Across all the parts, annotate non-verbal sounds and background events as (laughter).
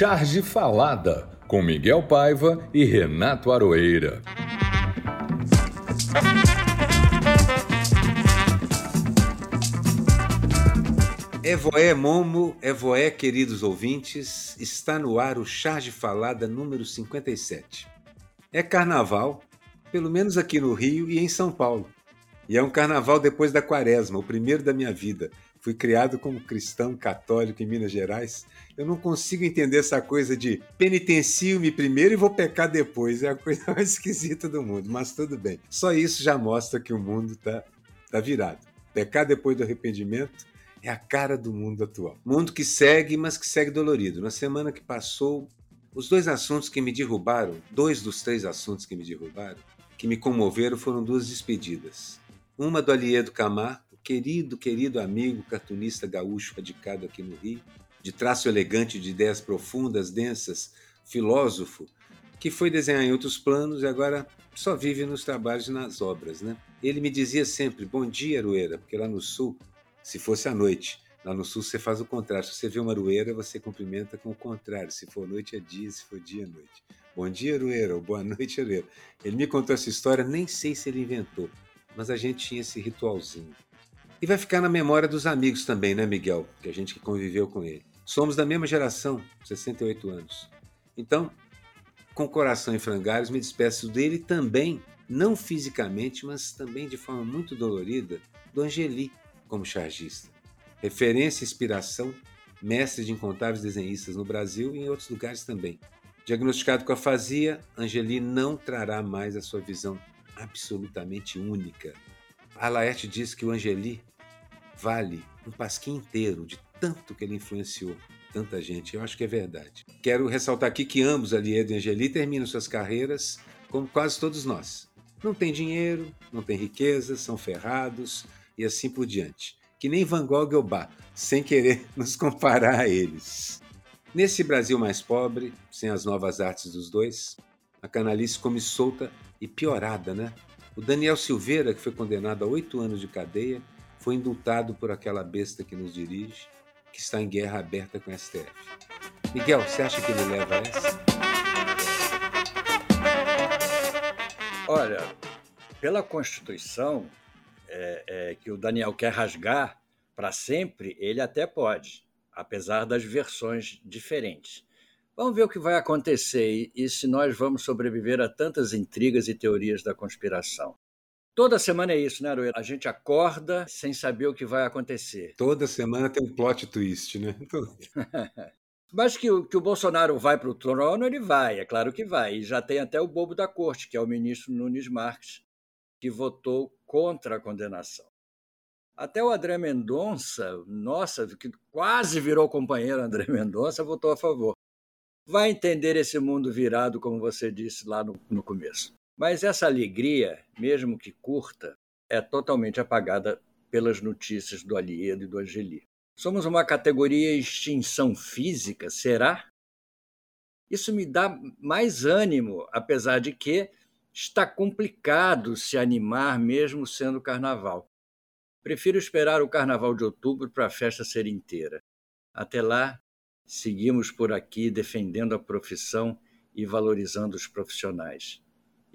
Charge Falada, com Miguel Paiva e Renato Aroeira. Evoé Momo, Evoé, queridos ouvintes, está no ar o Charge Falada número 57. É carnaval, pelo menos aqui no Rio e em São Paulo. E é um carnaval depois da quaresma, o primeiro da minha vida. Fui criado como cristão católico em Minas Gerais. Eu não consigo entender essa coisa de penitencio-me primeiro e vou pecar depois. É a coisa (laughs) mais esquisita do mundo, mas tudo bem. Só isso já mostra que o mundo está tá virado. Pecar depois do arrependimento é a cara do mundo atual. Mundo que segue, mas que segue dolorido. Na semana que passou, os dois assuntos que me derrubaram, dois dos três assuntos que me derrubaram, que me comoveram, foram duas despedidas. Uma do Aliedo Camar, querido, querido amigo cartunista gaúcho radicado aqui no Rio, de traço elegante, de ideias profundas, densas, filósofo, que foi desenhar em outros planos e agora só vive nos trabalhos e nas obras. Né? Ele me dizia sempre, bom dia, Aroeira, porque lá no Sul se fosse à noite. Lá no sul você faz o contrário. Se você vê uma aroeira, você cumprimenta com o contrário. Se for noite é dia, se for dia é noite. Bom dia, aroeira, ou boa noite, aroeira. Ele me contou essa história, nem sei se ele inventou, mas a gente tinha esse ritualzinho. E vai ficar na memória dos amigos também, né, Miguel? Que a gente que conviveu com ele. Somos da mesma geração, 68 anos. Então, com o coração em frangalhos, me despeço dele também, não fisicamente, mas também de forma muito dolorida, do Angeli, como chargista. Referência e inspiração, mestre de incontáveis desenhistas no Brasil e em outros lugares também. Diagnosticado com afasia, Angeli não trará mais a sua visão absolutamente única. A Laerte diz que o Angeli vale um pasquim inteiro de tanto que ele influenciou tanta gente. Eu acho que é verdade. Quero ressaltar aqui que ambos, Aliedo e Angeli, terminam suas carreiras como quase todos nós. Não tem dinheiro, não tem riqueza, são ferrados, e assim por diante. Que nem Van Gogh ou Bach, sem querer (laughs) nos comparar a eles. Nesse Brasil mais pobre, sem as novas artes dos dois, a canalice come solta e piorada, né? O Daniel Silveira, que foi condenado a oito anos de cadeia, foi indultado por aquela besta que nos dirige, que está em guerra aberta com a STF. Miguel, você acha que ele leva essa? Olha, pela Constituição, é, é, que o Daniel quer rasgar para sempre, ele até pode, apesar das versões diferentes. Vamos ver o que vai acontecer e, e se nós vamos sobreviver a tantas intrigas e teorias da conspiração. Toda semana é isso, né, Aroeira? A gente acorda sem saber o que vai acontecer. Toda semana tem um plot twist, né? (laughs) Mas que o, que o Bolsonaro vai para o trono, ele vai, é claro que vai. E já tem até o bobo da corte, que é o ministro Nunes Marques, que votou contra a condenação. Até o André Mendonça, nossa, que quase virou companheiro André (laughs) Mendonça, votou a favor. Vai entender esse mundo virado, como você disse lá no, no começo. Mas essa alegria, mesmo que curta, é totalmente apagada pelas notícias do Aliedo e do Angeli. Somos uma categoria extinção física, será? Isso me dá mais ânimo, apesar de que está complicado se animar mesmo sendo carnaval. Prefiro esperar o carnaval de outubro para a festa ser inteira. Até lá, seguimos por aqui defendendo a profissão e valorizando os profissionais.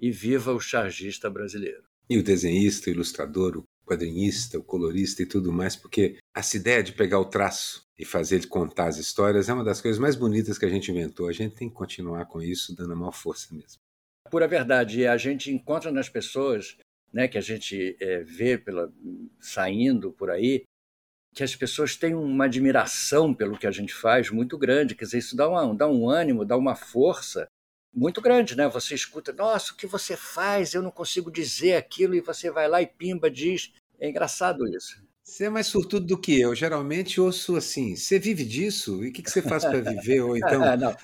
E viva o chargista brasileiro. E o desenhista, o ilustrador, o quadrinista, o colorista e tudo mais, porque essa ideia de pegar o traço e fazer ele contar as histórias é uma das coisas mais bonitas que a gente inventou. A gente tem que continuar com isso, dando a maior força mesmo pura verdade. A gente encontra nas pessoas, né, que a gente é, vê pela, saindo por aí, que as pessoas têm uma admiração pelo que a gente faz muito grande. Quer dizer, isso dá, uma, dá um ânimo, dá uma força muito grande, né? Você escuta, nossa, o que você faz? Eu não consigo dizer aquilo, e você vai lá e pimba, diz. É engraçado isso. Você é mais surtudo do que eu. Geralmente ouço assim: você vive disso? E o que, que você faz para viver? Ou então. (laughs) não.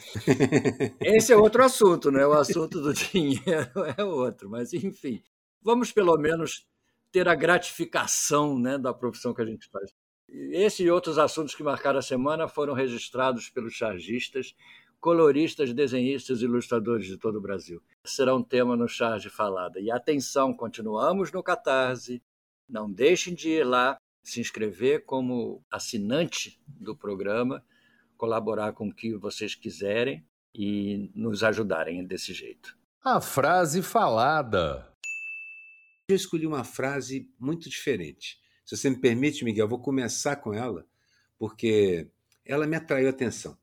Esse é outro assunto, né? O assunto do (laughs) dinheiro é outro. Mas, enfim, vamos pelo menos ter a gratificação né, da profissão que a gente faz. Esse e outros assuntos que marcaram a semana foram registrados pelos chargistas, coloristas, desenhistas e ilustradores de todo o Brasil. Será um tema no Charge Falada. E atenção, continuamos no Catarse. Não deixem de ir lá se inscrever como assinante do programa, colaborar com o que vocês quiserem e nos ajudarem desse jeito. A frase falada. Eu escolhi uma frase muito diferente. Se você me permite, Miguel, eu vou começar com ela, porque ela me atraiu a atenção.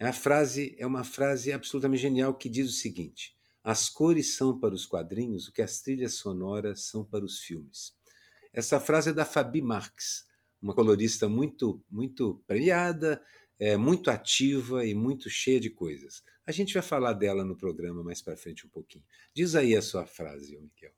A frase é uma frase absolutamente genial que diz o seguinte: As cores são para os quadrinhos o que as trilhas sonoras são para os filmes. Essa frase é da Fabi Marques, uma colorista muito, muito premiada, é, muito ativa e muito cheia de coisas. A gente vai falar dela no programa mais para frente um pouquinho. Diz aí a sua frase, Miquel.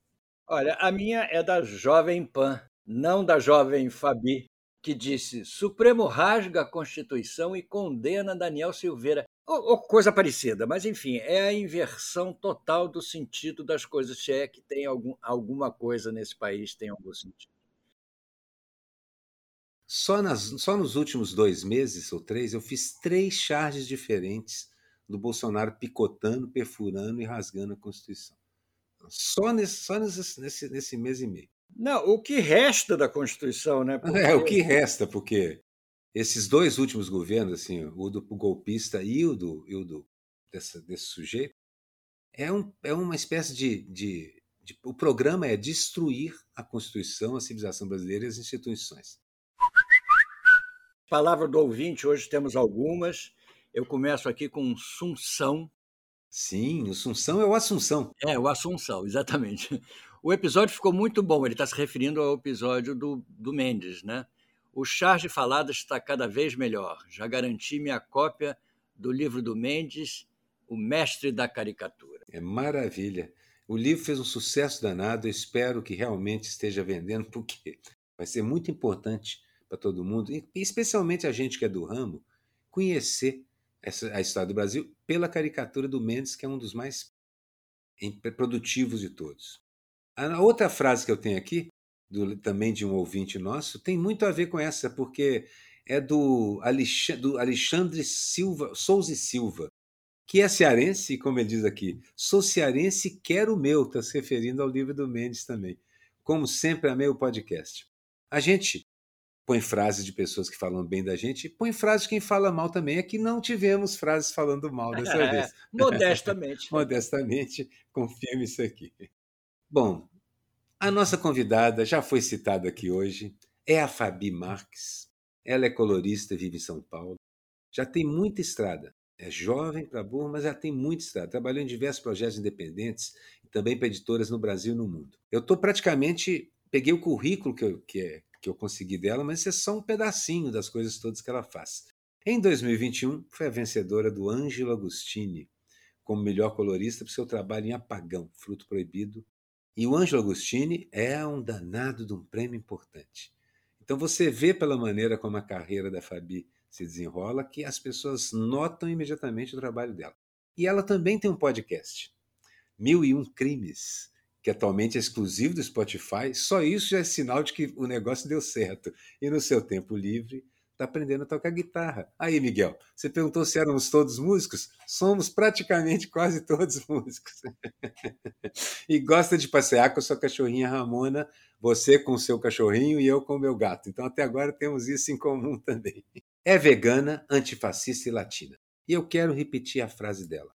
Olha, a minha é da Jovem Pan, não da Jovem Fabi, que disse: Supremo rasga a Constituição e condena Daniel Silveira. Ou, ou, coisa parecida, mas enfim, é a inversão total do sentido das coisas, se é que tem algum, alguma coisa nesse país tem algum sentido. Só, nas, só nos últimos dois meses ou três, eu fiz três charges diferentes do Bolsonaro picotando, perfurando e rasgando a Constituição. Só nesse, só nesse, nesse, nesse mês e meio. Não, o que resta da Constituição, né? Porque... (laughs) É, o que resta, porque esses dois últimos governos, assim, o do golpista e o do, e o do dessa, desse sujeito, é, um, é uma espécie de, de, de. O programa é destruir a Constituição, a civilização brasileira e as instituições. Palavra do ouvinte, hoje temos algumas. Eu começo aqui com Sunção. Sim, o Sunção é o Assunção. É, o Assunção, exatamente. O episódio ficou muito bom, ele está se referindo ao episódio do, do Mendes, né? O charge falado está cada vez melhor. Já garanti minha cópia do livro do Mendes, O Mestre da Caricatura. É maravilha. O livro fez um sucesso danado. Eu espero que realmente esteja vendendo, (laughs) porque vai ser muito importante para todo mundo, e especialmente a gente que é do ramo, conhecer essa, a história do Brasil pela caricatura do Mendes, que é um dos mais produtivos de todos. A outra frase que eu tenho aqui do, também de um ouvinte nosso, tem muito a ver com essa, porque é do Alexandre, do Alexandre Silva, Souza e Silva, que é cearense, como ele diz aqui, sou cearense e quero o meu, está se referindo ao livro do Mendes também. Como sempre, amei o podcast. A gente põe frases de pessoas que falam bem da gente, põe frases de quem fala mal também. É que não tivemos frases falando mal dessa (laughs) é, vez. Modestamente. (laughs) Modestamente, confirme isso aqui. Bom, a nossa convidada já foi citada aqui hoje, é a Fabi Marques. Ela é colorista, vive em São Paulo. Já tem muita estrada. É jovem para burro, mas já tem muita estrada. Trabalhou em diversos projetos independentes e também para editoras no Brasil e no mundo. Eu estou praticamente. Peguei o currículo que eu, que, é, que eu consegui dela, mas é só um pedacinho das coisas todas que ela faz. Em 2021, foi a vencedora do Ângelo Agostini como melhor colorista por seu trabalho em Apagão, Fruto Proibido, e o Ângelo Agostini é um danado de um prêmio importante. Então você vê pela maneira como a carreira da Fabi se desenrola que as pessoas notam imediatamente o trabalho dela. E ela também tem um podcast, Mil e Um Crimes, que atualmente é exclusivo do Spotify. Só isso já é sinal de que o negócio deu certo. E no seu tempo livre, está aprendendo a tocar guitarra. Aí, Miguel, você perguntou se éramos todos músicos? Somos praticamente quase (laughs) todos músicos. e gosta de passear com sua cachorrinha Ramona, você com seu cachorrinho e eu com o meu gato. Então, até agora temos isso em comum também. É vegana, antifascista e latina. E eu quero repetir a frase dela.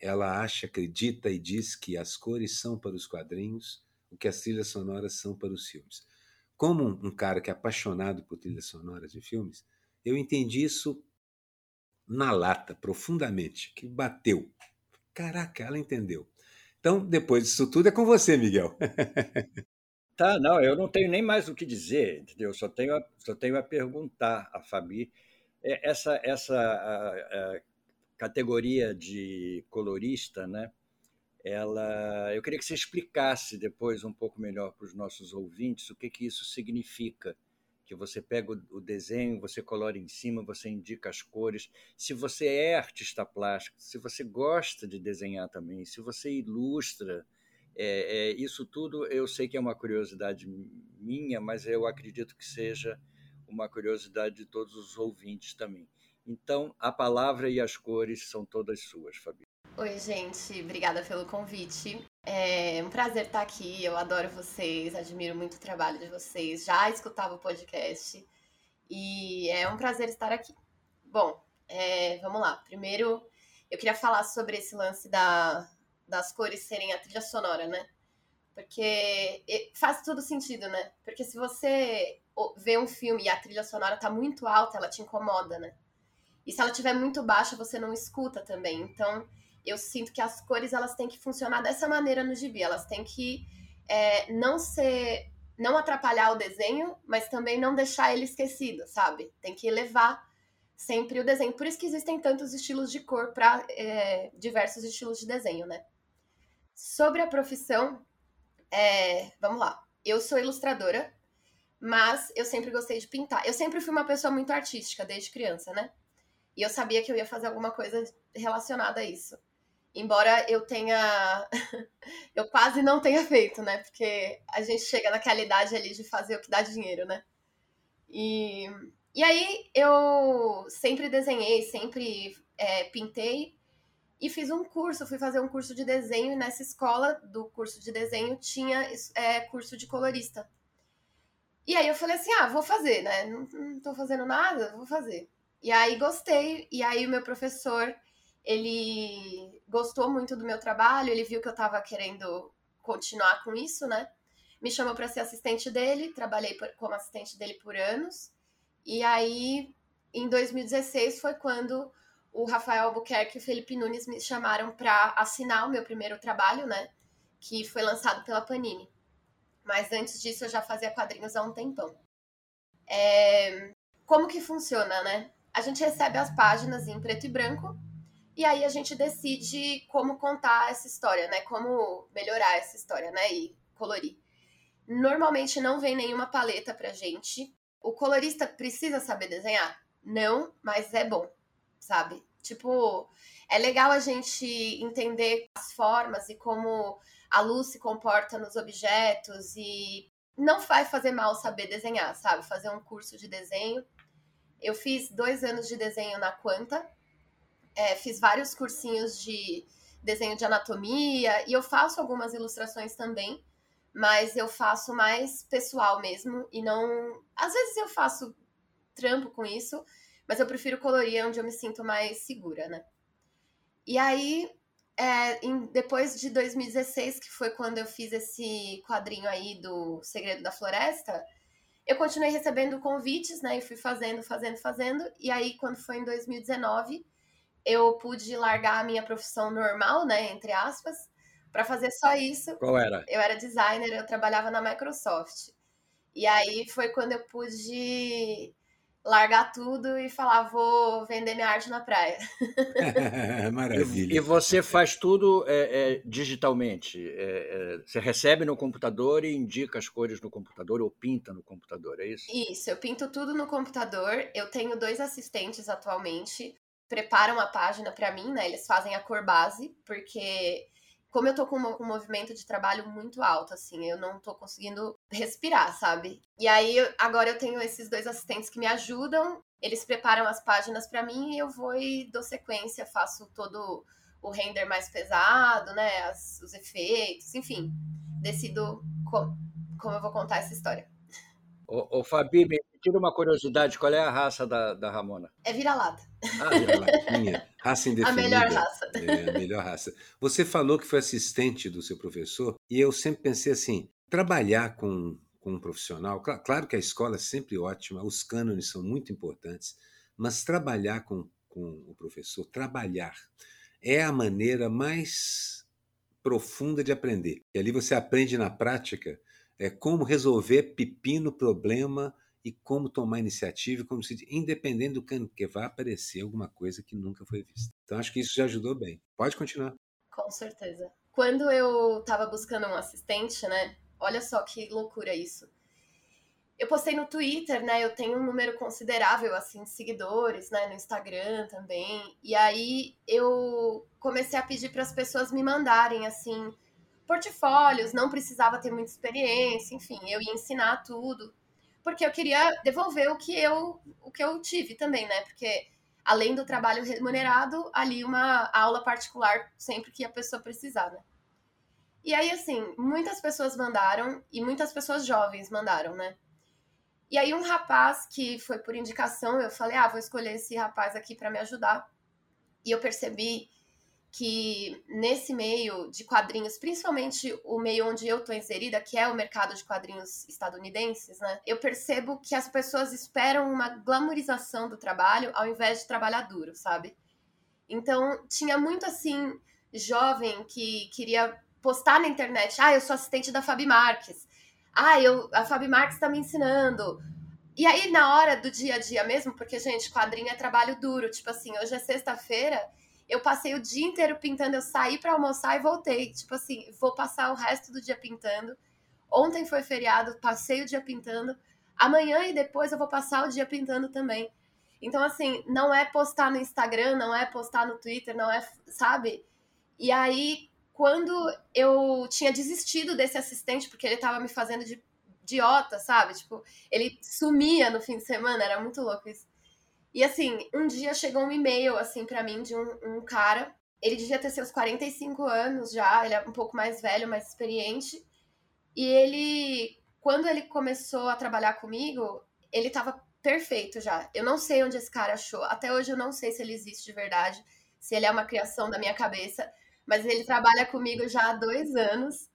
Ela acha, acredita e diz que as cores são para os quadrinhos o que as trilhas sonoras são para os filmes como um cara que é apaixonado por trilhas sonoras de filmes, eu entendi isso na lata, profundamente, que bateu. Caraca, ela entendeu. Então, depois disso tudo, é com você, Miguel. (laughs) Tá, não, eu não tenho nem mais o que dizer, entendeu? Só tenho a, só tenho a perguntar a Fabi. É, essa, essa a, a categoria de colorista, né? Ela, eu queria que você explicasse depois um pouco melhor para os nossos ouvintes o que, que isso significa. Que você pega o desenho, você colora em cima, você indica as cores. Se você é artista plástico, se você gosta de desenhar também, se você ilustra, é, é, isso tudo eu sei que é uma curiosidade minha, mas eu acredito que seja uma curiosidade de todos os ouvintes também. Então, a palavra e as cores são todas suas, Fabi. Oi, gente, obrigada pelo convite. É um prazer estar aqui. Eu adoro vocês, admiro muito o trabalho de vocês. Já escutava o podcast e é um prazer estar aqui. Bom, É, vamos lá. Primeiro, eu queria falar sobre esse lance da, das cores serem a trilha sonora, né? Porque faz todo sentido, né? Porque se você vê um filme e a trilha sonora tá muito alta, ela te incomoda, né? E se ela estiver muito baixa, você não escuta também. Então, eu sinto que as cores elas têm que funcionar dessa maneira no gibi. Elas têm que é, não ser, não atrapalhar o desenho, mas também não deixar ele esquecido, sabe? Tem que elevar sempre o desenho. Por isso que existem tantos estilos de cor para é, diversos estilos de desenho, né? Sobre a profissão, é, vamos lá. Eu sou ilustradora, mas eu sempre gostei de pintar. Eu sempre fui uma pessoa muito artística desde criança, né? E eu sabia que eu ia fazer alguma coisa relacionada a isso. Embora eu tenha. (laughs) eu quase não tenha feito, né? Porque a gente chega naquela idade ali de fazer o que dá dinheiro, né? E, e aí eu sempre desenhei, sempre é, pintei e fiz um curso. Fui fazer um curso de desenho e nessa escola do curso de desenho tinha é, curso de colorista. E aí eu falei assim: ah, vou fazer, né? Não, não tô fazendo nada, vou fazer. E aí gostei, e aí o meu professor, ele gostou muito do meu trabalho, ele viu que eu estava querendo continuar com isso, né? Me chamou para ser assistente dele, trabalhei por, como assistente dele por anos. E aí, em 2016 foi quando o Rafael Albuquerque e o Felipe Nunes me chamaram para assinar o meu primeiro trabalho, né? Que foi lançado pela Panini. Mas antes disso eu já fazia quadrinhos há um tempão. É... Como que funciona, né? a gente recebe as páginas em preto e branco e aí a gente decide como contar essa história, né? Como melhorar essa história, né? E colorir. Normalmente não vem nenhuma paleta pra gente. O colorista precisa saber desenhar? Não, mas é bom, sabe? Tipo, é legal a gente entender as formas e como a luz se comporta nos objetos e não vai fazer mal saber desenhar, sabe? Fazer um curso de desenho eu fiz dois anos de desenho na Quanta, é, fiz vários cursinhos de desenho de anatomia e eu faço algumas ilustrações também, mas eu faço mais pessoal mesmo e não. Às vezes eu faço trampo com isso, mas eu prefiro colorir onde eu me sinto mais segura, né? E aí, é, em, depois de 2016, que foi quando eu fiz esse quadrinho aí do Segredo da Floresta, eu continuei recebendo convites, né? E fui fazendo, fazendo, fazendo. E aí, quando foi em 2019, eu pude largar a minha profissão normal, né? Entre aspas, para fazer só isso. Qual era? Eu era designer, eu trabalhava na Microsoft. E aí foi quando eu pude largar tudo e falar, vou vender minha arte na praia. (laughs) (laughs) Maravilha. E você faz tudo é, é, digitalmente? É, é, você recebe no computador e indica as cores no computador ou pinta no computador, é isso? Isso, eu pinto tudo no computador. Eu tenho dois assistentes atualmente, preparam a página para mim, né? Eles fazem a cor base, porque como eu tô com um movimento de trabalho muito alto, assim, eu não tô conseguindo respirar, sabe? E aí, agora eu tenho esses dois assistentes que me ajudam, eles preparam as páginas para mim e eu vou e dou sequência, faço todo o render mais pesado, né? As, os efeitos, enfim, decido como, como eu vou contar essa história. Ô, ô Fabi, me tira uma curiosidade, qual é a raça da, da Ramona? É vira-lata. Ah, vira-latinha. Raça indefinida. (laughs) A melhor raça. É, a melhor raça. Você falou que foi assistente do seu professor, e eu sempre pensei assim, trabalhar com, com um profissional, claro, claro que a escola é sempre ótima, os cânones são muito importantes, mas trabalhar com, com o professor, trabalhar, é a maneira mais profunda de aprender. E ali você aprende na prática é, como resolver pepino, problema e como tomar iniciativa, como se independente do que, que vai aparecer alguma coisa que nunca foi vista. Então acho que isso já ajudou bem. Pode continuar. Com certeza. Quando eu estava buscando um assistente, né? Olha só que loucura isso. Eu postei no Twitter, né? Eu tenho um número considerável assim de seguidores, né, no Instagram também. E aí eu comecei a pedir para as pessoas me mandarem assim portfólios, não precisava ter muita experiência, enfim, eu ia ensinar tudo, porque eu queria devolver o que eu, o que eu tive também, né? Porque além do trabalho remunerado, ali uma aula particular sempre que a pessoa precisar, né? E aí, assim, muitas pessoas mandaram, e muitas pessoas jovens mandaram, né? E aí um rapaz que foi por indicação, eu falei, ah, vou escolher esse rapaz aqui para me ajudar. E eu percebi que nesse meio de quadrinhos, principalmente o meio onde eu tô inserida, que é o mercado de quadrinhos estadunidenses, né? Eu percebo que as pessoas esperam uma glamorização do trabalho ao invés de trabalhar duro, sabe? Então, tinha muito assim jovem que queria postar na internet, ah, eu sou assistente da Fabi Marques. Ah, eu, a Fabi Marques está me ensinando. E aí, na hora do dia a dia mesmo, porque, gente, quadrinho é trabalho duro. Tipo assim, hoje é sexta-feira, eu passei o dia inteiro pintando, eu saí para almoçar e voltei. Tipo assim, vou passar o resto do dia pintando. Ontem foi feriado, passei o dia pintando. Amanhã e depois eu vou passar o dia pintando também. Então, assim, não é postar no Instagram, não é postar no Twitter, não é, sabe? E aí, quando eu tinha desistido desse assistente, porque ele tava me fazendo de idiota, sabe? Tipo, ele sumia no fim de semana, era muito louco isso. E assim, um dia chegou um e-mail, assim, para mim, de um, um, cara. Ele devia ter seus 45 anos já, ele é um pouco mais velho, mais experiente. E ele, quando ele começou a trabalhar comigo, ele tava perfeito já. Eu não sei onde esse cara achou. Até hoje eu não sei se ele existe de verdade, se ele é uma criação da minha cabeça mas ele trabalha comigo já há dois anos.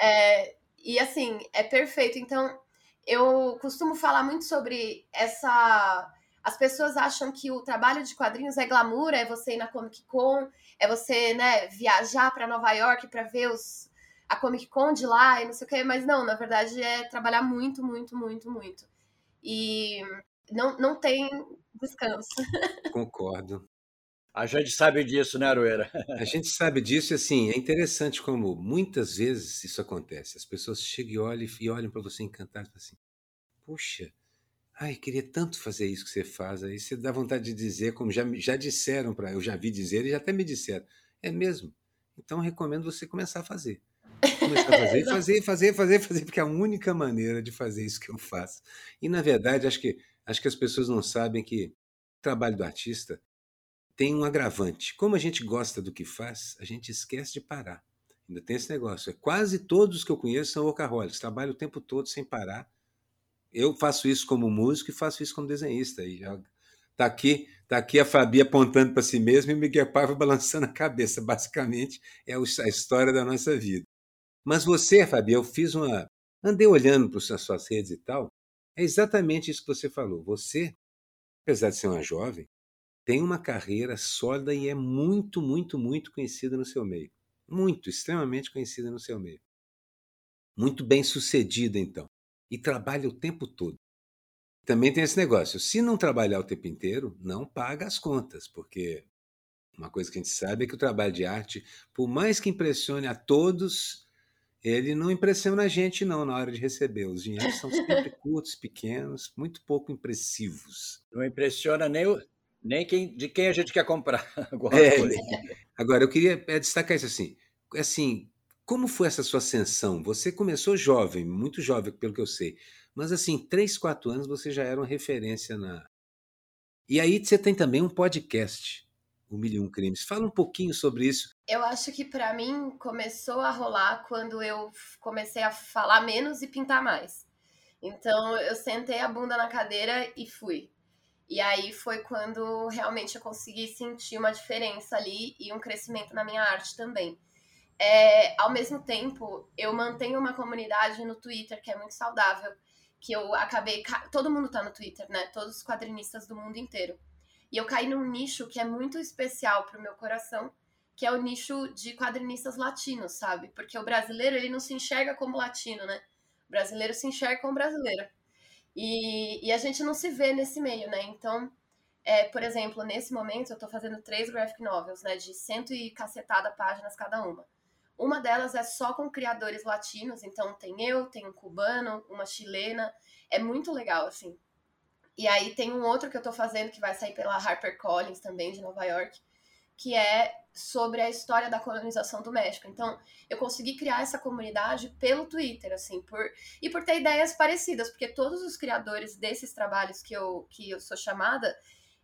É, e assim, é perfeito. Então, eu costumo falar muito sobre essa. As pessoas acham que o trabalho de quadrinhos é glamour, é você ir na Comic Con, é você, né, viajar para Nova York para ver os, a Comic Con de lá e não sei o quê, mas não, na verdade é trabalhar muito, muito, muito, muito. E não, não tem descanso. (laughs) Concordo. A gente sabe disso, né, Aroeira? (laughs) A gente sabe disso e assim, é interessante como muitas vezes isso acontece. As pessoas chegam e olham, e olham para você encantadas e assim, puxa, ai, queria tanto fazer isso que você faz. Aí você dá vontade de dizer, como já, já disseram para eu já vi dizer e já até me disseram. É mesmo? Então recomendo você começar a fazer. Começar a fazer, (laughs) fazer, fazer, fazer, fazer, porque é a única maneira de fazer isso que eu faço. E na verdade, acho que, acho que as pessoas não sabem que o trabalho do artista tem um agravante. Como a gente gosta do que faz, a gente esquece de parar. Ainda tem esse negócio. É quase todos que eu conheço são workaholics, trabalham o tempo todo sem parar. Eu faço isso como músico e faço isso como desenhista. E já tá aqui, tá aqui a Fabi apontando para si mesma e o Miguel Paiva (laughs) balançando a cabeça. Basicamente é a história da nossa vida. Mas você, Fabi, eu fiz uma, andei olhando para as suas redes e tal. É exatamente isso que você falou. Você, apesar de ser uma jovem, tem uma carreira sólida e é muito, muito, muito conhecida no seu meio. Muito, extremamente conhecida no seu meio. Muito bem sucedida, então. E trabalha o tempo todo. Também tem esse negócio: se não trabalhar o tempo inteiro, não paga as contas, porque uma coisa que a gente sabe é que o trabalho de arte, por mais que impressione a todos, ele não impressiona a gente, não, na hora de receber. Os dinheiros são sempre (laughs) curtos, pequenos, muito pouco impressivos. Não impressiona nem o, nem quem, de quem a gente quer comprar (laughs) é, Agora, eu queria é, destacar isso assim. Assim, como foi essa sua ascensão? Você começou jovem, muito jovem, pelo que eu sei. Mas, assim, três, quatro anos você já era uma referência na. E aí você tem também um podcast, o Mil Um Crimes. Fala um pouquinho sobre isso. Eu acho que para mim começou a rolar quando eu comecei a falar menos e pintar mais. Então eu sentei a bunda na cadeira e fui. E aí foi quando realmente eu consegui sentir uma diferença ali e um crescimento na minha arte também. É, ao mesmo tempo, eu mantenho uma comunidade no Twitter que é muito saudável, que eu acabei. Todo mundo tá no Twitter, né? Todos os quadrinistas do mundo inteiro. E eu caí num nicho que é muito especial pro meu coração, que é o nicho de quadrinistas latinos, sabe? Porque o brasileiro, ele não se enxerga como latino, né? O brasileiro se enxerga como brasileiro. E, e a gente não se vê nesse meio, né? Então, é, por exemplo, nesse momento eu estou fazendo três graphic novels, né? De cento e cacetada páginas cada uma. Uma delas é só com criadores latinos, então tem eu, tem um cubano, uma chilena. É muito legal, assim. E aí tem um outro que eu estou fazendo que vai sair pela HarperCollins também, de Nova York, que é sobre a história da colonização do México. Então, eu consegui criar essa comunidade pelo Twitter, assim, por e por ter ideias parecidas, porque todos os criadores desses trabalhos que eu que eu sou chamada,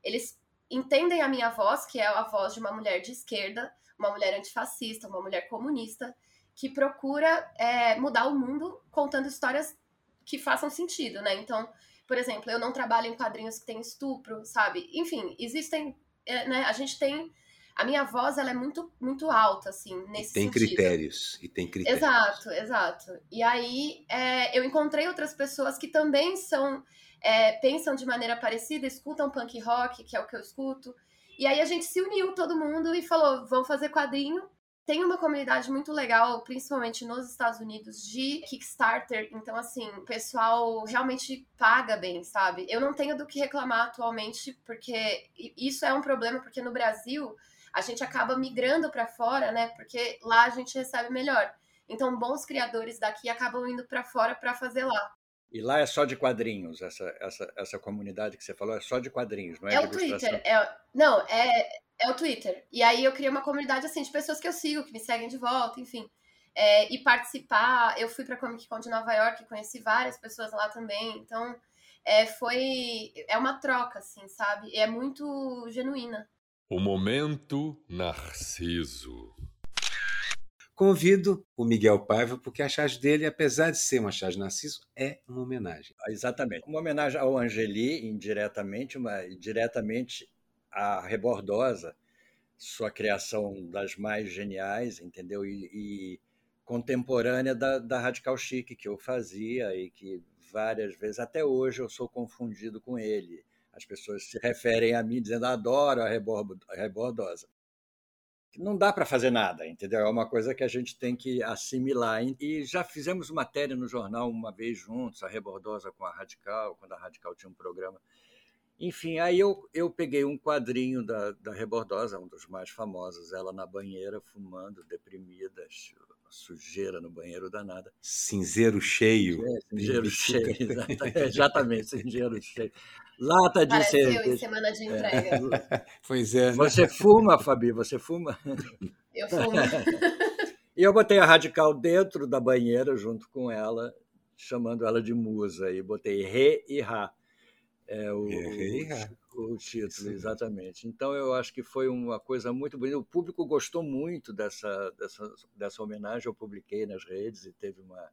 eles entendem a minha voz, que é a voz de uma mulher de esquerda, uma mulher antifascista, uma mulher comunista, que procura é, mudar o mundo contando histórias que façam sentido, né? Então, por exemplo, eu não trabalho em quadrinhos que tem estupro, sabe? Enfim, existem, é, né? A gente tem a minha voz ela é muito muito alta assim nesse e tem sentido. critérios e tem critérios exato exato e aí é, eu encontrei outras pessoas que também são é, pensam de maneira parecida escutam punk rock que é o que eu escuto e aí a gente se uniu todo mundo e falou vamos fazer quadrinho tem uma comunidade muito legal, principalmente nos Estados Unidos, de Kickstarter. Então, assim, o pessoal realmente paga bem, sabe? Eu não tenho do que reclamar atualmente, porque isso é um problema, porque no Brasil a gente acaba migrando para fora, né? Porque lá a gente recebe melhor. Então, bons criadores daqui acabam indo para fora para fazer lá. E lá é só de quadrinhos, essa, essa, essa comunidade que você falou é só de quadrinhos, não é? É o Twitter. É, não, é, é o Twitter. E aí eu criei uma comunidade assim de pessoas que eu sigo, que me seguem de volta, enfim. É, e participar. Eu fui para Comic Con de Nova York, conheci várias pessoas lá também. Então, é, foi. É uma troca, assim, sabe? E é muito genuína. O momento Narciso. Convido o Miguel Paiva, porque a charge dele, apesar de ser uma charge Narciso, é uma homenagem. Exatamente. Uma homenagem ao Angeli, indiretamente, uma, diretamente à Rebordosa, sua criação das mais geniais, entendeu? E, e contemporânea da, da Radical Chic, que eu fazia e que várias vezes, até hoje, eu sou confundido com ele as pessoas se referem a mim dizendo adoro a rebordosa. Não dá para fazer nada, entendeu? É uma coisa que a gente tem que assimilar. E já fizemos matéria no jornal uma vez juntos, a Rebordosa com a Radical, quando a Radical tinha um programa. Enfim, aí eu, eu peguei um quadrinho da, da Rebordosa, um dos mais famosos, ela na banheira, fumando, deprimida, sujeira no banheiro danada. Cinzeiro cheio. É, cinzeiro cheio, (laughs) exatamente, exatamente, cinzeiro cheio. Lata de Parece cerveja. em semana de entrega. É. (laughs) pois é. Né? Você fuma, Fabi? Você fuma? Eu fumo. (laughs) e eu botei a Radical dentro da banheira junto com ela, chamando ela de musa. E botei Re e Ra. É o, o, o título, Sim. exatamente. Então eu acho que foi uma coisa muito bonita. O público gostou muito dessa, dessa, dessa homenagem. Eu publiquei nas redes e teve uma,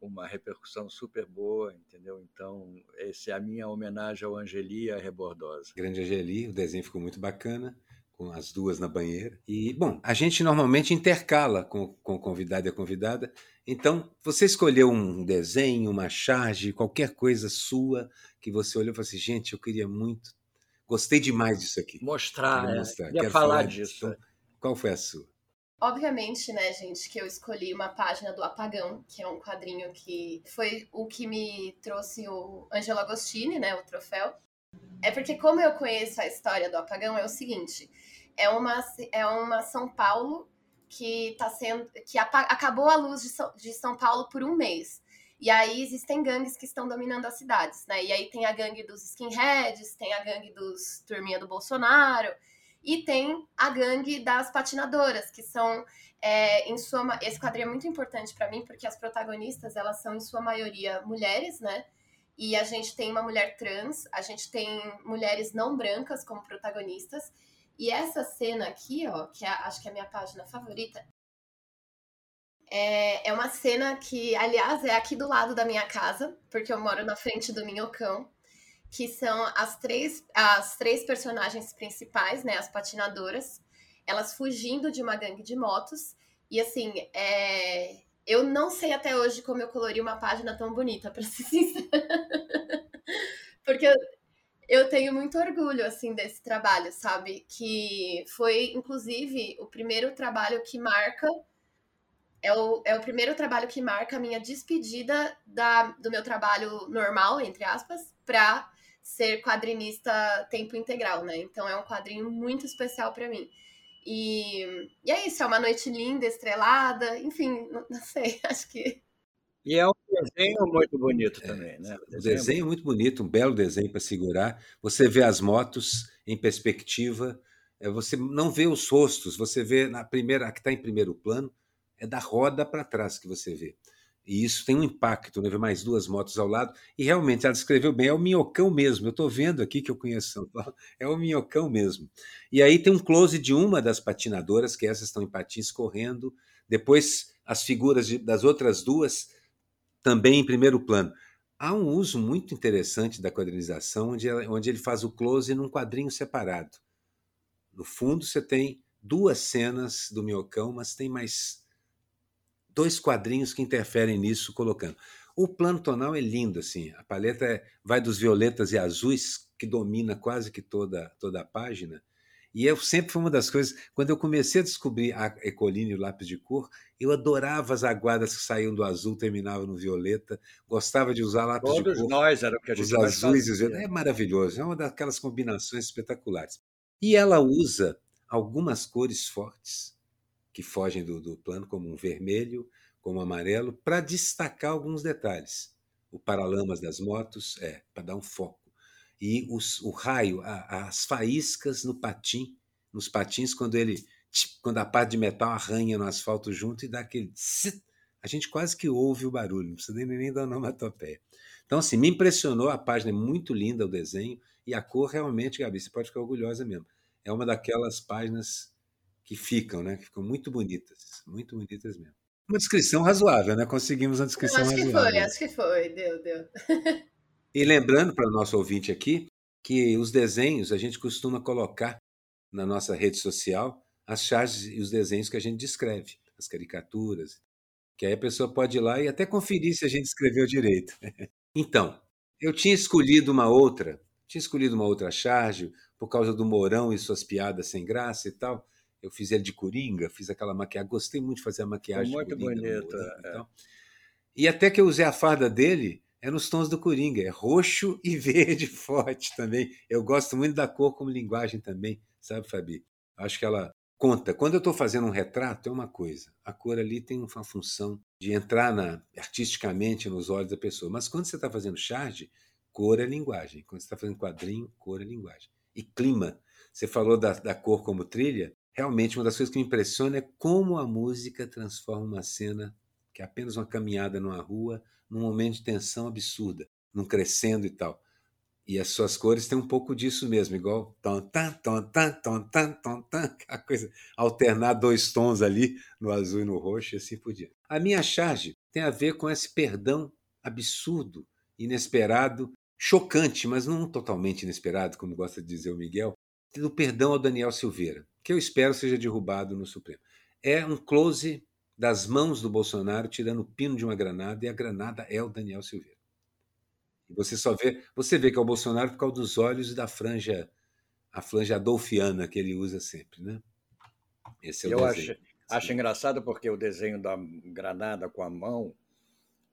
uma repercussão super boa, entendeu? Então, essa é a minha homenagem ao Angeli e à Rebordosa. Grande Angeli, o desenho ficou muito bacana, com as duas na banheira. E, bom, a gente normalmente intercala com, com o convidado e a convidada. Então, você escolheu um desenho, uma charge, qualquer coisa sua que você olhou e falou assim: gente, eu queria muito, gostei demais disso aqui. Mostrar, é, mostrar. queria falar, falar disso. Então, qual foi a sua? Obviamente, né, gente, que eu escolhi uma página do Apagão, que é um quadrinho que foi o que me trouxe o Angelo Agostini, né, o troféu. É porque como eu conheço a história do Apagão, é o seguinte, é uma, é uma São Paulo que tá sendo que acabou a luz de São, de São Paulo por um mês. E aí existem gangues que estão dominando as cidades, né? E aí tem a gangue dos skinheads, tem a gangue dos turminha do Bolsonaro, e tem a gangue das patinadoras, que são, é, em sua. Esse quadrinho é muito importante para mim, porque as protagonistas, elas são, em sua maioria, mulheres, né? E a gente tem uma mulher trans, a gente tem mulheres não brancas como protagonistas. E essa cena aqui, ó, que é, acho que é a minha página favorita, é, é uma cena que, aliás, é aqui do lado da minha casa, porque eu moro na frente do Minhocão que são as três, as três personagens principais, né, as patinadoras, elas fugindo de uma gangue de motos. E assim, é... eu não sei até hoje como eu colori uma página tão bonita, para ser (laughs) sincera. Porque eu, tenho muito orgulho assim desse trabalho, sabe? Que foi, inclusive, o primeiro trabalho que marca. É o, é o primeiro trabalho que marca a minha despedida da, do meu trabalho normal, entre aspas, para ser quadrinista tempo integral, né? Então é um quadrinho muito especial para mim. E, e é isso, é uma noite linda, estrelada, enfim, não, não sei, (laughs) acho que. E é um desenho muito bonito também, né? O desenho, o desenho é muito bonito, um belo desenho para segurar. Você vê as motos em perspectiva, é, você não vê os rostos, você vê na primeira, a que está em primeiro plano, é da roda para trás que você vê. E isso tem um impacto, né? Ver mais duas motos ao lado. E realmente ela descreveu bem, é o minhocão mesmo. Eu estou vendo aqui que eu conheço São Paulo, (laughs) é o minhocão mesmo. E aí tem um close de uma das patinadoras, que essas estão em patins correndo. Depois as figuras de, das outras duas também em primeiro plano. Há um uso muito interessante da quadrinização, onde, onde ele faz o close num quadrinho separado. No fundo, você tem duas cenas do Miocão, mas tem mais dois quadrinhos que interferem nisso, colocando. O plano tonal é lindo, assim. A paleta é, vai dos violetas e azuis, que domina quase que toda, toda a página, e eu sempre foi uma das coisas, quando eu comecei a descobrir a Ecoline e o lápis de cor, eu adorava as aguadas que saíam do azul, terminavam no violeta, gostava de usar lápis Todos de cor. nós era o que a gente os azuis e os violetas. É maravilhoso, é uma daquelas combinações espetaculares. E ela usa algumas cores fortes, que fogem do, do plano, como um vermelho, como um amarelo, para destacar alguns detalhes. O paralamas das motos, é, para dar um foco e os, o raio, a, as faíscas no patim, nos patins, quando ele quando a parte de metal arranha no asfalto junto e dá aquele. A gente quase que ouve o barulho, não precisa nem, dar onomatopeia. Então, assim, me impressionou, a página é muito linda, o desenho, e a cor realmente, Gabi, você pode ficar orgulhosa mesmo. É uma daquelas páginas que ficam, né? Que ficam muito bonitas, muito bonitas mesmo. Uma descrição razoável, né? Conseguimos uma descrição acho razoável. Acho que foi, acho que foi, deu, deu. (laughs) E lembrando para o nosso ouvinte aqui que os desenhos a gente costuma colocar na nossa rede social as charges e os desenhos que a gente descreve, as caricaturas, que aí a pessoa pode ir lá e até conferir se a gente escreveu direito. (laughs) Então, eu tinha escolhido uma outra, tinha escolhido uma outra charge por causa do Mourão e suas piadas sem graça e tal. Eu fiz ele de coringa, fiz aquela maquiagem, gostei muito de fazer a maquiagem. Muito bonita. É. E até que eu usei a farda dele, é nos tons do Coringa, é roxo e (laughs) verde forte também. Eu gosto muito da cor como linguagem também, sabe, Fabi? Acho que ela conta. Quando eu estou fazendo um retrato, é uma coisa. A cor ali tem uma função de entrar na, artisticamente nos olhos da pessoa. Mas quando você está fazendo charge, cor é linguagem. Quando você está fazendo quadrinho, cor é linguagem. E clima. Você falou da, da cor como trilha. Realmente, uma das coisas que me impressiona é como a música transforma uma cena que é apenas uma caminhada numa rua num momento de tensão absurda, num crescendo e tal. E as suas cores têm um pouco disso mesmo, igual tom, tan, tom, tan, tom, tan, tom, tan, (laughs) a coisa, alternar dois tons ali, no azul e no roxo, e assim por diante. A minha charge tem a ver com esse perdão absurdo, inesperado, chocante, mas não totalmente inesperado, como gosta de dizer o Miguel, do perdão ao Daniel Silveira, que eu espero seja derrubado no Supremo. É um close das mãos do Bolsonaro tirando o pino de uma granada e a granada é o Daniel Silveira. E você só vê, você vê que é o Bolsonaro por causa dos olhos e da franja, a franja adolfiana que ele usa sempre, né? Esse é o Eu desenho. acho, acho engraçado porque o desenho da granada com a mão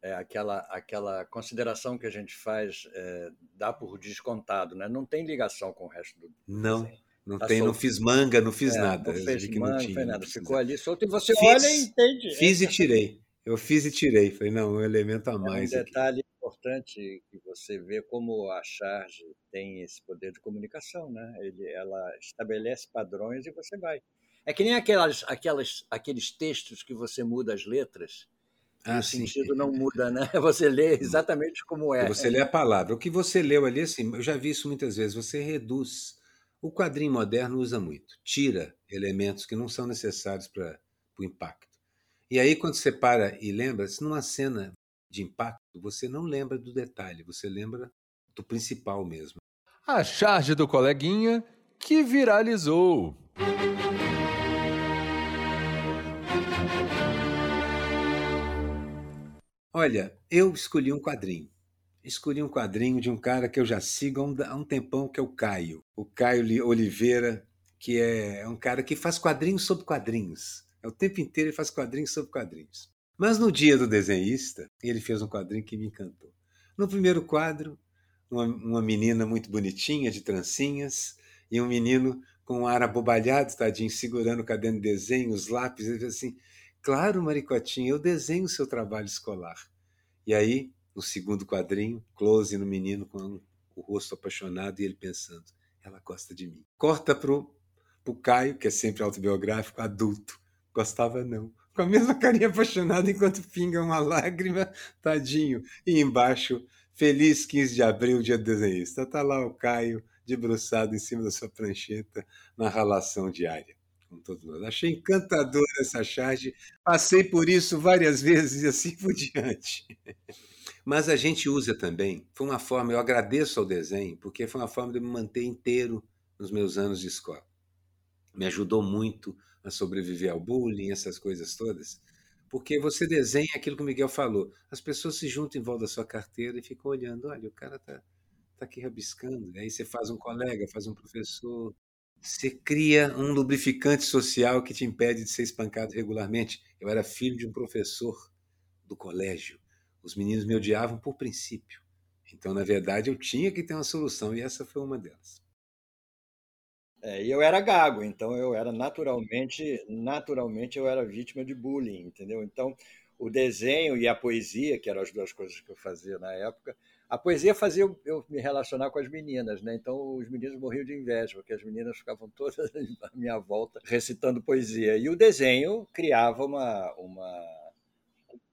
é aquela aquela consideração que a gente faz é, dá por descontado, né? Não tem ligação com o resto do Não. Desenho. Não, tá tem, não fiz manga, não fiz é, nada. Não fez manga, não tinha, fez nada. Ficou ali solto e você fiz, olha e entende. Fiz e tirei. Eu fiz e tirei. Falei, não, um elemento a mais. É um detalhe aqui. importante que você vê como a charge tem esse poder de comunicação, né? Ele, ela estabelece padrões e você vai. É que nem aquelas, aquelas, aqueles textos que você muda as letras. Ah, o sim. sentido não muda, né? (laughs) Você lê exatamente como é. Você lê a palavra. O que você leu ali, assim, eu já vi isso muitas vezes. Você reduz o quadrinho moderno usa muito, tira elementos que não são necessários para o impacto. E aí, quando você para e lembra, se numa cena de impacto, você não lembra do detalhe, você lembra do principal mesmo. A charge do coleguinha que viralizou. Olha, eu escolhi um quadrinho escolhi um quadrinho de um cara que eu já sigo há um, há um tempão, que é o Caio. O Caio Oliveira, que é um cara que faz quadrinhos sobre quadrinhos. É o tempo inteiro ele faz quadrinhos sobre quadrinhos. Mas no dia do desenhista, ele fez um quadrinho que me encantou. No primeiro quadro, uma, uma menina muito bonitinha, de trancinhas, e um menino com um ar abobalhado, tadinho, segurando o caderno de desenho, os lápis, ele fez assim, claro, Maricotinha, eu desenho o seu trabalho escolar. E aí no segundo quadrinho, close no menino com o rosto apaixonado e ele pensando: ela gosta de mim. Corta pro, pro Caio, que é sempre autobiográfico, adulto. Gostava não. Com a mesma carinha apaixonada enquanto pinga uma lágrima, tadinho. E embaixo, feliz 15 de abril, dia do desenhista. Tá lá o Caio, debruçado em cima da sua prancheta, na relação diária. Com todos nós. Achei encantadora essa charge. Passei por isso várias vezes e assim por diante. (laughs) Mas a gente usa também, foi uma forma, eu agradeço ao desenho, porque foi uma forma de me manter inteiro nos meus anos de escola. Me ajudou muito a sobreviver ao bullying, essas coisas todas, porque você desenha aquilo que o Miguel falou. As pessoas se juntam em volta da sua carteira e ficam olhando, olha, o cara tá, tá aqui rabiscando. Aí você faz um colega, faz um professor, você cria um lubrificante social que te impede de ser espancado regularmente. Eu era filho de um professor do colégio. Os meninos me odiavam por princípio. Então, na verdade, eu tinha que ter uma solução e essa foi uma delas. É, e eu era gago, então eu era naturalmente, naturalmente eu era vítima de bullying, entendeu? Então, o desenho e a poesia, que eram as duas coisas que eu fazia na época, a poesia fazia eu, me relacionar com as meninas, né? Então os meninos morriam de inveja, porque as meninas ficavam todas (laughs) à minha volta recitando poesia. E o desenho criava uma, uma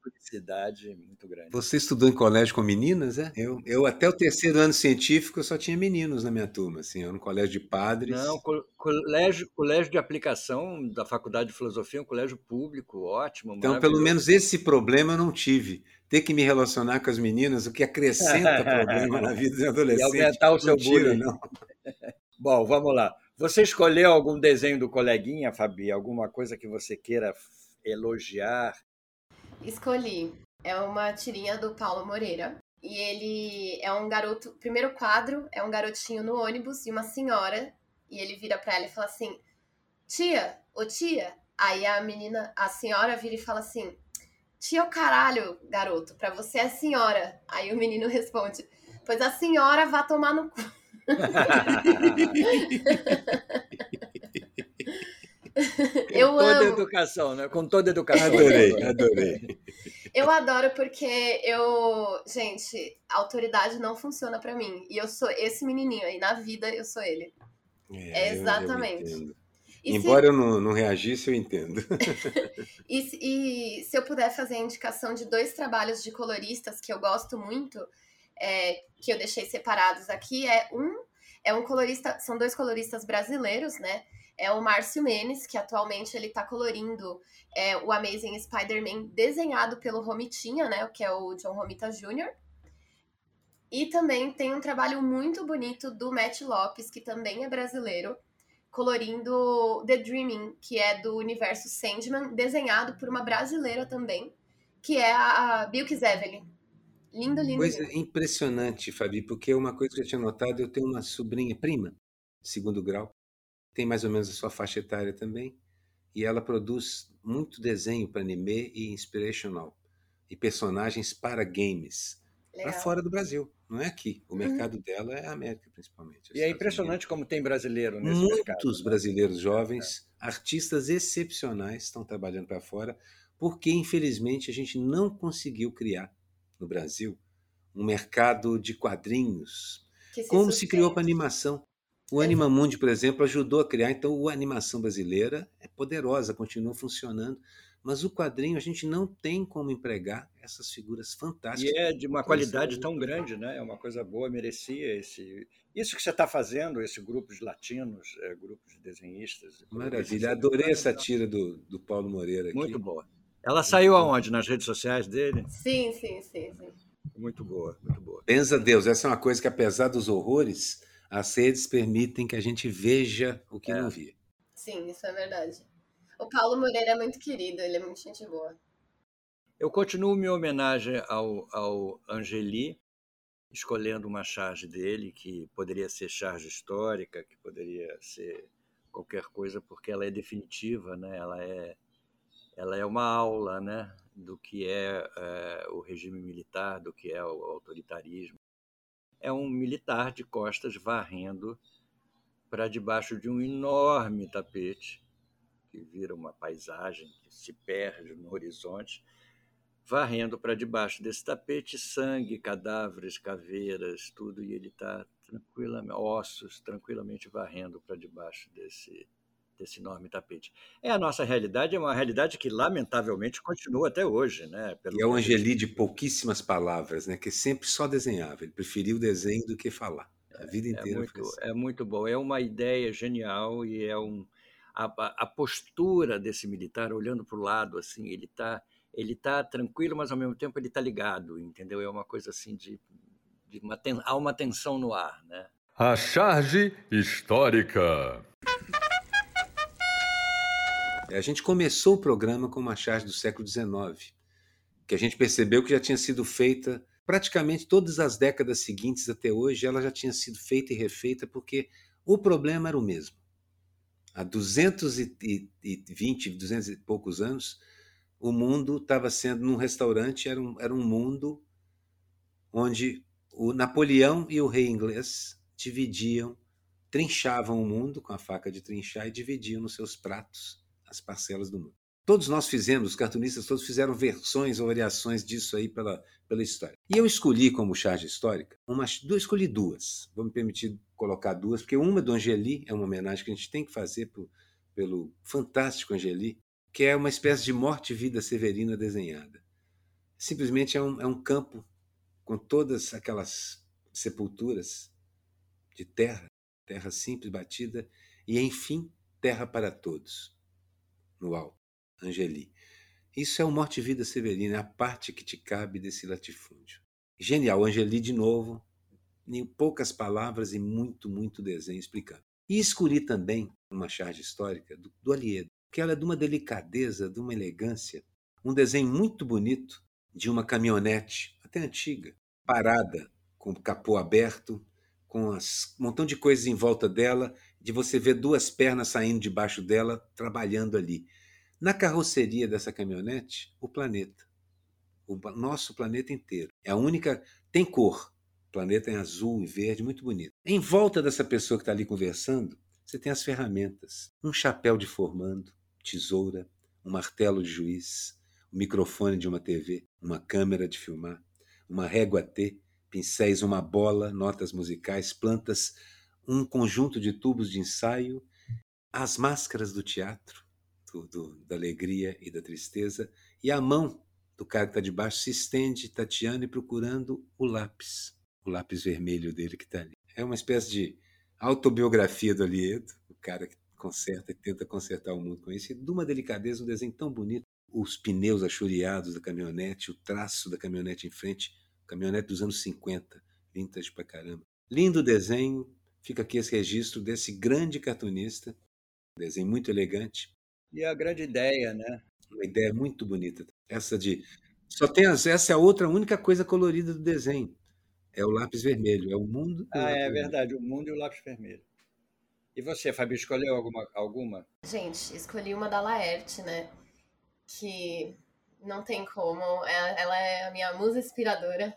felicidade muito grande. Você estudou em colégio com meninas, é? Eu, eu até o terceiro ano científico eu só tinha meninos na minha turma, assim, eu no colégio de padres. Não, colégio, colégio de aplicação da Faculdade de Filosofia, um colégio público, ótimo. Então, pelo menos esse problema eu não tive. Ter que me relacionar com as meninas, o que acrescenta (laughs) problema na vida de adolescente. E aumentar o seu bullying. Não. (laughs) Bom, vamos lá. Você escolheu algum desenho do coleguinha, Fabi? Alguma coisa que você queira elogiar, Escolhi. É uma tirinha do Paulo Moreira. E ele é um garoto. Primeiro quadro é um garotinho no ônibus e uma senhora. E ele vira pra ela e fala assim: Tia, ô tia. Aí a menina, a senhora vira e fala assim: Tia, o caralho, garoto, pra você é senhora. Aí o menino (laughs) responde: Pois a senhora vá tomar no cu. (laughs) (laughs) (laughs) eu Com toda amo. educação, né? Com toda educação. Adorei, adorei. Eu adoro porque eu, gente, a autoridade não funciona para mim. E eu sou esse menininho aí na vida, eu sou ele. É, é exatamente. Eu, eu Embora se... eu não, não reagisse, eu entendo. (laughs) e, e, se eu puder fazer a indicação de dois trabalhos de coloristas que eu gosto muito, é, que eu deixei separados aqui, é um é um colorista, são dois coloristas brasileiros, né? É o Márcio Menes, que atualmente ele está colorindo é, o Amazing Spider-Man desenhado pelo Romitinha, né, que é o John Romita Jr. E também tem um trabalho muito bonito do Matt Lopes, que também é brasileiro, colorindo The Dreaming, que é do universo Sandman, desenhado por uma brasileira também, que é a Bilk Evelyn. Lindo, lindo. Coisa lindo. impressionante, Fabi, porque uma coisa que eu tinha notado, eu tenho uma sobrinha prima, segundo grau, tem mais ou menos a sua faixa etária também, e ela produz muito desenho para anime e inspirational, e personagens para games, para fora do Brasil, não é aqui. O uhum. mercado uhum. dela é a América, principalmente. E é impressionante Unidos. como tem brasileiro nesse Muitos mercado. Muitos né? brasileiros jovens, é. artistas excepcionais estão trabalhando para fora, porque infelizmente a gente não conseguiu criar no Brasil um mercado de quadrinhos, se como se criou para animação. O Anima Mundi, por exemplo, ajudou a criar, então a animação brasileira é poderosa, continua funcionando, mas o quadrinho a gente não tem como empregar essas figuras fantásticas. E é de uma qualidade tão grande, né? É uma coisa boa, merecia esse. Isso que você está fazendo, esse grupo de latinos, é, grupos de desenhistas. Maravilha, adorei essa tira do, do Paulo Moreira aqui. Muito boa. Ela saiu aonde? Nas redes sociais dele? Sim, sim, sim, sim. Muito boa, muito boa. Pensa Deus, essa é uma coisa que, apesar dos horrores, as redes permitem que a gente veja o que é. não via. Sim, isso é verdade. O Paulo Moreira é muito querido, ele é muito gente boa. Eu continuo minha homenagem ao, ao Angeli, escolhendo uma charge dele, que poderia ser charge histórica, que poderia ser qualquer coisa, porque ela é definitiva, né? ela, é, ela é uma aula né? do que é, é o regime militar, do que é o autoritarismo é um militar de costas varrendo para debaixo de um enorme tapete, que vira uma paisagem que se perde no horizonte, varrendo para debaixo desse tapete sangue, cadáveres, caveiras, tudo, e ele está tranquilamente, ossos, tranquilamente varrendo para debaixo desse, desse enorme tapete. É a nossa realidade, é uma realidade que lamentavelmente continua até hoje, né? Pelo e é o Angeli de pouquíssimas palavras, né? Que sempre só desenhava. Ele preferiu o desenho do que falar. A vida é inteira. É muito, assim. é muito bom. É uma ideia genial e é um a, a postura desse militar olhando para o lado assim, ele está ele está tranquilo, mas ao mesmo tempo ele está ligado, entendeu? É uma coisa assim de, de uma ten... há uma tensão no ar, né? A charge histórica. A gente começou o programa com uma charge do século XIX, que a gente percebeu que já tinha sido feita praticamente todas as décadas seguintes até hoje, ela já tinha sido feita e refeita porque o problema era o mesmo. Há 220, 200 e poucos anos, o mundo estava sendo num restaurante, era um, era um mundo onde o Napoleão e o rei inglês dividiam, trinchavam o mundo com a faca de trinchar e dividiam nos seus pratos as parcelas do mundo. Todos nós fizemos, os cartunistas todos fizeram versões ou variações disso aí pela, pela história. E eu escolhi como charge histórica, uma, duas, escolhi duas. Vou me permitir colocar duas, porque uma do Angeli é uma homenagem que a gente tem que fazer pro, pelo fantástico Angeli, que é uma espécie de morte e vida severina desenhada. Simplesmente é um, é um campo com todas aquelas sepulturas de terra, terra simples, batida, e enfim, terra para todos, no. Angeli. Isso é o Morte e Vida Severina, é a parte que te cabe desse latifúndio. Genial, Angeli de novo, em poucas palavras e muito, muito desenho explicando. E escolhi também uma charge histórica do, do Aliedo, que ela é de uma delicadeza, de uma elegância, um desenho muito bonito de uma caminhonete, até antiga, parada, com o capô aberto, com um montão de coisas em volta dela, de você ver duas pernas saindo debaixo dela, trabalhando ali. Na carroceria dessa caminhonete, o planeta. O nosso planeta inteiro. É a única. Tem cor. O planeta é azul e verde, muito bonito. Em volta dessa pessoa que está ali conversando, você tem as ferramentas: um chapéu de formando, tesoura, um martelo de juiz, o um microfone de uma TV, uma câmera de filmar, uma régua T, pincéis, uma bola, notas musicais, plantas, um conjunto de tubos de ensaio, as máscaras do teatro, do, do, da alegria e da tristeza, e a mão do cara que está debaixo se estende, tateando e procurando o lápis, o lápis vermelho dele que está ali. É uma espécie de autobiografia do Aliedo, o cara que conserta e tenta consertar o mundo com isso, e de uma delicadeza, um desenho tão bonito. Os pneus achureados da caminhonete, o traço da caminhonete em frente, caminhonete dos anos 50, vintage pra caramba. Lindo desenho, fica aqui esse registro desse grande cartunista, desenho muito elegante, e a grande ideia, né? Uma ideia muito bonita. Essa de. Só tem as, essa é a outra única coisa colorida do desenho. É o lápis vermelho, é o mundo. Ah, é verdade, o mundo e o lápis vermelho. E você, Fabi, escolheu alguma? alguma? Gente, escolhi uma da Laerte, né? Que não tem como. É, ela é a minha musa inspiradora.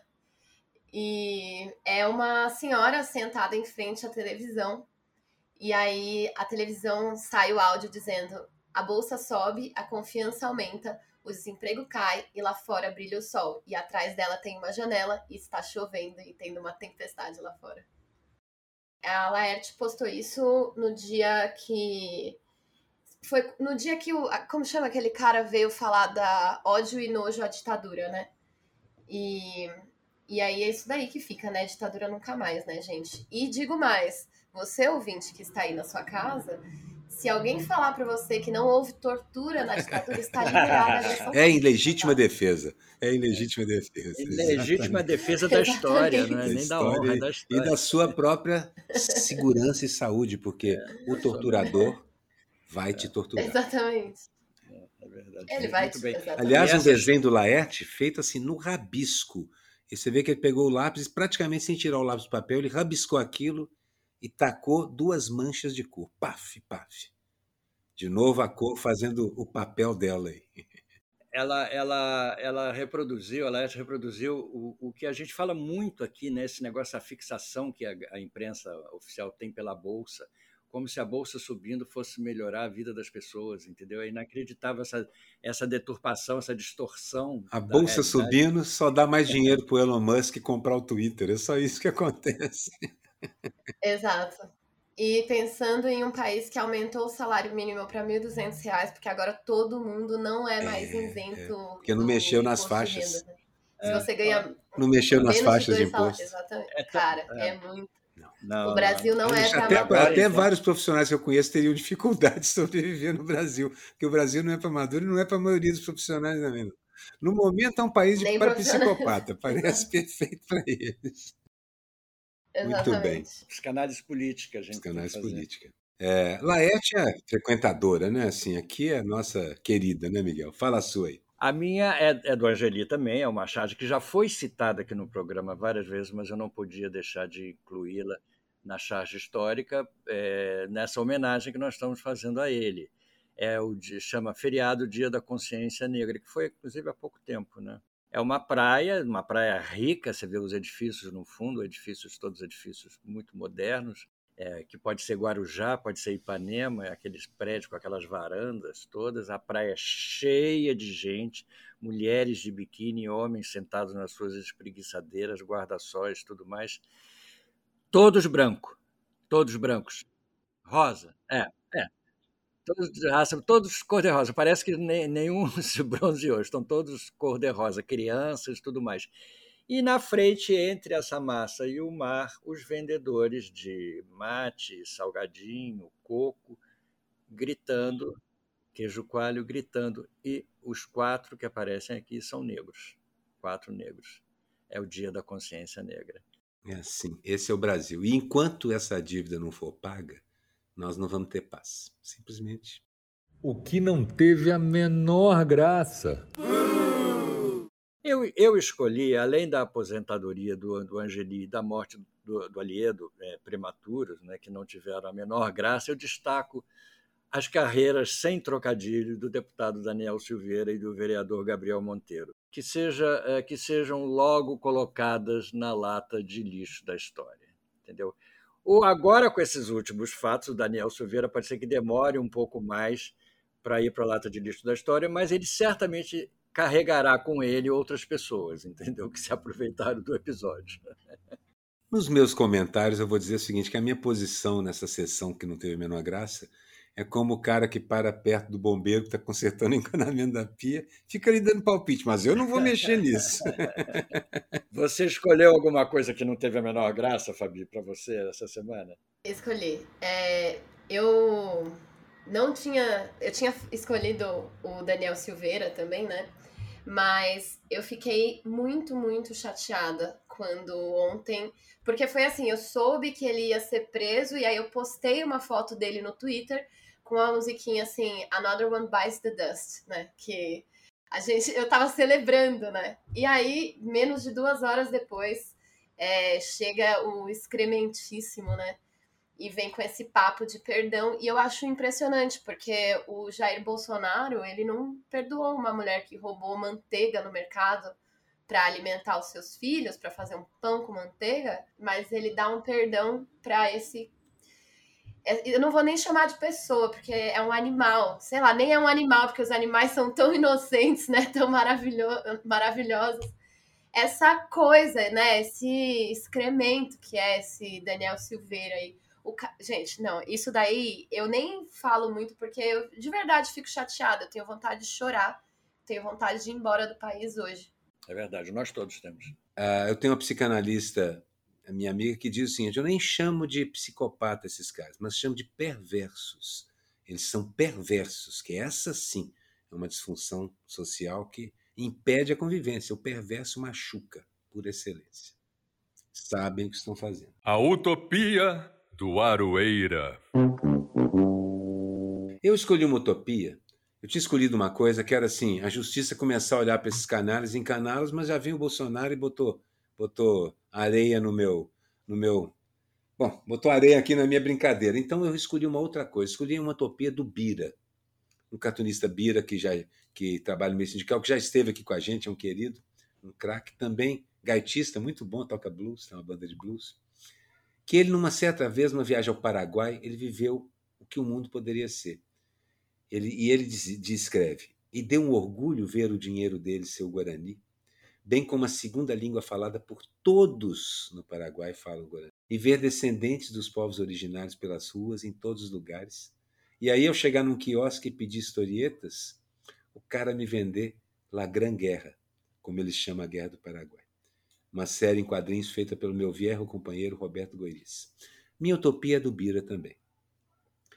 E é uma senhora sentada em frente à televisão. E aí a televisão sai o áudio dizendo: a bolsa sobe, a confiança aumenta, o desemprego cai e lá fora brilha o sol. E atrás dela tem uma janela e está chovendo e tendo uma tempestade lá fora. A Laerte postou isso no dia que. Foi no dia que o. Como chama aquele cara veio falar da ódio e nojo à ditadura, né? E, e aí é isso daí que fica, né? Ditadura nunca mais, né, gente? E digo mais: você, ouvinte que está aí na sua casa, se alguém falar para você que não houve tortura na ditadura, está (laughs) liberada. É em legítima defesa. É em legítima defesa. Em legítima defesa da história, não é nem da honra, da história. E da sua própria segurança e saúde, porque é, o torturador vai te torturar. Exatamente. É, é verdade. Ele vai te... bem. Aliás, um desenho do Laerte feito assim no rabisco. E você vê que ele pegou o lápis, praticamente sem tirar o lápis do papel, ele rabiscou aquilo e tacou duas manchas de cor. Paf, paf. De novo a cor fazendo o papel dela aí. Ela, ela, ela reproduziu, ela reproduziu o, o que a gente fala muito aqui né, negócio da fixação que a, a imprensa oficial tem pela bolsa, como se a bolsa subindo fosse melhorar a vida das pessoas, entendeu? É inacreditável essa, essa deturpação, essa distorção. A bolsa realidade. subindo só dá mais dinheiro para o Elon Musk comprar o Twitter, é só isso que (laughs) acontece. Exato. E pensando em um país que aumentou o salário mínimo para R$ 1.200, porque agora todo mundo não é mais é, isento. É. Porque não mexeu nas faixas. Renda, né? Se é, você ganha. Não mexeu nas faixas de, de imposto. Exatamente. É Cara, é, é muito. Não, o Brasil não, não é para até, até vários profissionais que eu conheço teriam dificuldade de sobreviver no Brasil, porque o Brasil não é para maduro e não é para a maioria dos profissionais, né, mesmo? No momento é um país de para (laughs) psicopata, parece perfeito para eles. Exatamente. Muito bem. Psicanálise política, gente. Psicanálise política. É, Laerte é frequentadora, né? Assim, aqui é a nossa querida, né, Miguel? Fala a sua aí. A minha é, é, do Angeli também, é uma charge que já foi citada aqui no programa várias vezes, mas eu não podia deixar de incluí-la na charge histórica é, nessa homenagem que nós estamos fazendo a ele. É o chama Feriado Dia da Consciência Negra, que foi inclusive há pouco tempo, né? É uma praia, uma praia rica, você vê os edifícios no fundo, edifícios todos edifícios muito modernos, é, que pode ser Guarujá, pode ser Ipanema, aqueles prédios com aquelas varandas todas, a praia cheia de gente, mulheres de biquíni, homens sentados nas suas espreguiçadeiras, guarda-sóis, tudo mais, todos brancos, todos brancos, rosa, é, é, todos de raça, todos cor-de-rosa. Parece que nem, nenhum (laughs) se bronzeou, estão todos cor-de-rosa, crianças, tudo mais. E na frente, entre essa massa e o mar, os vendedores de mate, salgadinho, coco, gritando, queijo coalho gritando. E os quatro que aparecem aqui são negros. Quatro negros. É o dia da consciência negra. É assim, esse é o Brasil. E enquanto essa dívida não for paga, nós não vamos ter paz. Simplesmente. O que não teve a menor graça. Eu, eu escolhi, além da aposentadoria do, do Angeli e da morte do, do Aliedo, é, prematuros, né, que não tiveram a menor graça, eu destaco as carreiras sem trocadilho do deputado Daniel Silveira e do vereador Gabriel Monteiro, que, seja, é, que sejam logo colocadas na lata de lixo da história. Entendeu? Ou agora, com esses últimos fatos, o Daniel Silveira pode ser que demore um pouco mais para ir para a lata de lixo da história, mas ele certamente carregará com ele outras pessoas, (laughs) entendeu? Que se aproveitaram do episódio. Nos meus comentários, eu vou dizer o seguinte: que a minha posição nessa sessão que não teve a menor graça é como o cara que para perto do bombeiro que está consertando o encanamento da pia, fica ali dando palpite, mas eu não vou mexer nisso. (laughs) Você escolheu alguma coisa que não teve a menor graça, Fabi, para você essa semana? Escolhi. É, eu não tinha. Eu tinha escolhido o Daniel Silveira também, né? Mas eu fiquei muito, muito chateada quando ontem. Porque foi assim: eu soube que ele ia ser preso, e aí eu postei uma foto dele no Twitter com a musiquinha assim, Another One Bites the Dust, né? Que a gente, eu tava celebrando, né? E aí, menos de duas horas depois, é, chega o excrementíssimo, né? E vem com esse papo de perdão. E eu acho impressionante, porque o Jair Bolsonaro, ele não perdoou uma mulher que roubou manteiga no mercado para alimentar os seus filhos, para fazer um pão com manteiga, mas ele dá um perdão para esse eu não vou nem chamar de pessoa, porque é um animal. Sei lá, nem é um animal, porque os animais são tão inocentes, né? Tão maravilho maravilhosos. Essa coisa, né? Esse excremento que é esse Daniel Silveira aí. O ca... Gente, não, isso daí eu nem falo muito, porque eu de verdade fico chateada. Eu tenho vontade de chorar, tenho vontade de ir embora do país hoje. É verdade, nós todos temos. Uh, eu tenho uma psicanalista a minha amiga, que diz o seguinte: eu nem chamo de psicopata esses caras, mas chamo de perversos. Eles são perversos, que essa sim é uma disfunção social que impede a convivência. O perverso machuca, por excelência. Sabem o que estão fazendo. A utopia do Aroeira. Eu escolhi uma utopia. Eu tinha escolhido uma coisa que era assim: a justiça começar a olhar para esses canais, encaná-los, mas já vinha o Bolsonaro e botou botou areia no meu, no meu. Bom, botou areia aqui na minha brincadeira. Então eu escolhi uma outra coisa. Escolhi uma utopia do Bira, um cartunista Bira que já que trabalha no meio sindical, que já esteve aqui com a gente, é um querido, um craque também, gaitista, muito bom, toca blues, tem uma banda de blues. Que ele, numa certa vez, numa viagem ao Paraguai, ele viveu o que o mundo poderia ser. Ele, e ele descreve: e deu um orgulho ver o dinheiro dele ser Guarani, bem como a segunda língua falada por todos no Paraguai falam Guarani, e ver descendentes dos povos originários pelas ruas em todos os lugares. E aí eu chegar num quiosque e pedir historietas, o cara me vender La Gran Guerra, como eles chamam a Guerra do Paraguai. Uma série em quadrinhos feita pelo meu viejo companheiro Roberto Goiris. Minha utopia é do Bira também.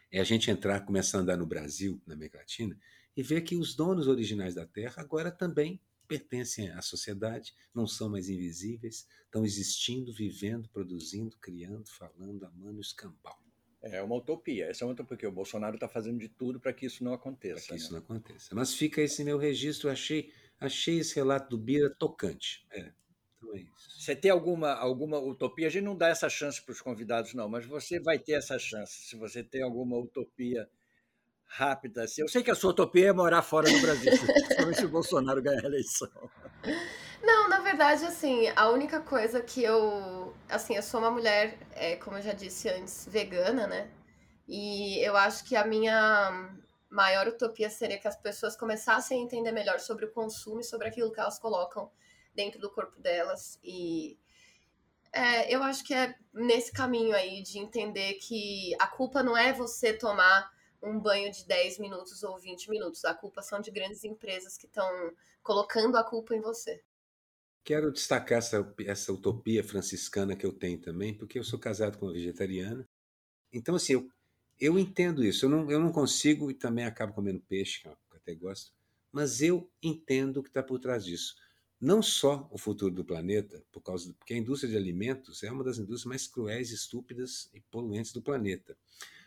É a gente entrar, começar a andar no Brasil, na América Latina, e ver que os donos originais da terra agora também pertencem à sociedade, não são mais invisíveis, estão existindo, vivendo, produzindo, criando, falando, amando, escambau. É uma utopia. Essa é uma utopia, porque o Bolsonaro está fazendo de tudo para que isso não aconteça. Para que né? isso não aconteça. Mas fica esse meu registro, achei, achei esse relato do Bira tocante. É, então é isso. Você tem alguma, alguma utopia? A gente não dá essa chance para os convidados, não, mas você vai ter essa chance. Se você tem alguma utopia rápida. Assim. Eu sei que a sua utopia é morar fora do Brasil, (laughs) principalmente se o Bolsonaro ganhar a eleição. Não, na verdade, assim, a única coisa que eu. Assim, eu sou uma mulher, é, como eu já disse antes, vegana, né? E eu acho que a minha maior utopia seria que as pessoas começassem a entender melhor sobre o consumo e sobre aquilo que elas colocam dentro do corpo delas. E é, eu acho que é nesse caminho aí de entender que a culpa não é você tomar um banho de 10 minutos ou 20 minutos. A culpa são de grandes empresas que estão colocando a culpa em você. Quero destacar essa, essa utopia franciscana que eu tenho também, porque eu sou casado com uma vegetariana. Então, assim, eu, eu entendo isso. Eu não, eu não consigo e também acabo comendo peixe, que eu até gosto, mas eu entendo o que está por trás disso. Não só o futuro do planeta, por causa porque a indústria de alimentos é uma das indústrias mais cruéis, estúpidas e poluentes do planeta,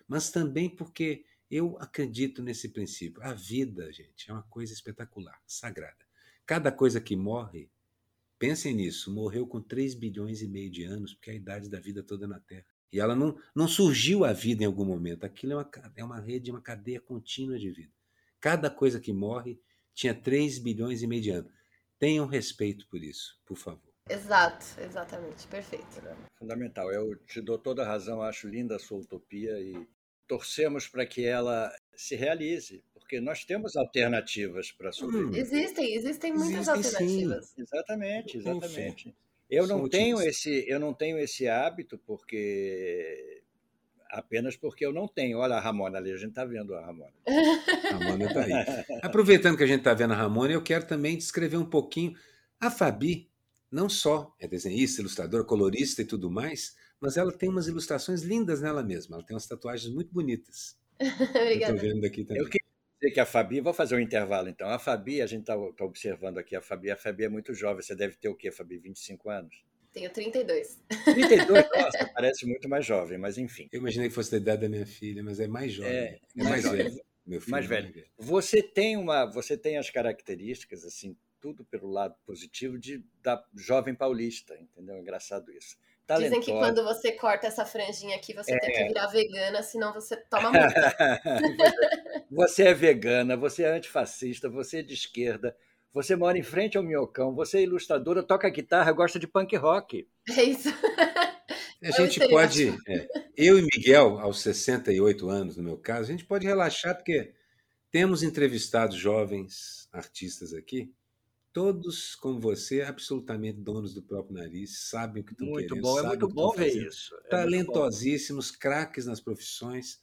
mas também porque eu acredito nesse princípio. A vida, gente, é uma coisa espetacular, sagrada. Cada coisa que morre, pensem nisso, morreu com 3 bilhões e meio de anos, porque é a idade da vida toda na Terra. E ela não, não surgiu a vida em algum momento. Aquilo é uma, é uma rede, uma cadeia contínua de vida. Cada coisa que morre tinha 3 bilhões e meio de anos. Tenham respeito por isso, por favor. Exato, exatamente, perfeito. É fundamental. Eu te dou toda a razão, acho linda a sua utopia e torcemos para que ela se realize, porque nós temos alternativas para sobreviver. Existem, existem muitas existem, alternativas. Sim. Exatamente, exatamente. Eu não tenho esse, eu não tenho esse hábito porque apenas porque eu não tenho. Olha a Ramona ali, a gente está vendo a Ramona. A Ramona está aí. (laughs) Aproveitando que a gente está vendo a Ramona, eu quero também descrever um pouquinho. A Fabi não só é desenhista, ilustradora, colorista e tudo mais, mas ela tem umas ilustrações lindas nela mesma. Ela tem umas tatuagens muito bonitas. (laughs) Obrigada. Estou vendo aqui também. Eu queria dizer que a Fabi, vou fazer um intervalo então. A Fabi, a gente está tá observando aqui a Fabi. A Fabi é muito jovem. Você deve ter o quê, Fabi? 25 anos? Tenho 32. 32? (laughs) Nossa, parece muito mais jovem, mas enfim. Eu imaginei que fosse da idade da minha filha, mas é mais jovem. É, é mais, mais velho. Meu filho mais é velho. velho. Você tem uma, você tem as características assim, tudo pelo lado positivo de da jovem paulista, entendeu? Engraçado isso. Talentosa. Dizem que quando você corta essa franjinha aqui, você é. tem que virar vegana, senão você toma (laughs) multa. você é vegana, você é antifascista, você é de esquerda, você mora em frente ao Minhocão, você é ilustradora, toca guitarra, gosta de punk rock. (laughs) É isso. A é gente pode. É, eu e Miguel, aos 68 anos, no meu caso, a gente pode relaxar, porque temos entrevistado jovens artistas aqui todos como você, absolutamente donos do próprio nariz, sabem o que estão muito querendo. Bom, é muito bom ver isso. É Talentosíssimos, craques nas profissões.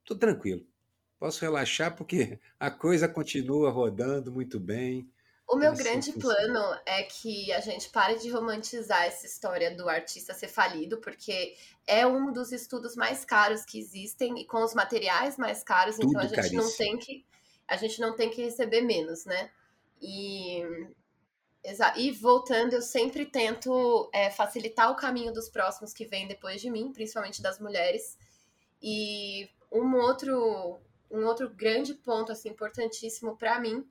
Estou tranquilo. Posso relaxar porque (laughs) a coisa continua rodando muito bem. O meu grande plano é que a gente pare de romantizar essa história do artista ser falido, porque é um dos estudos mais caros que existem e com os materiais mais caros, Tudo então a gente caríssimo. não tem que a gente não tem que receber menos, né? E, e voltando, eu sempre tento é, facilitar o caminho dos próximos que vêm depois de mim, principalmente das mulheres. E um outro, um outro grande ponto assim importantíssimo para mim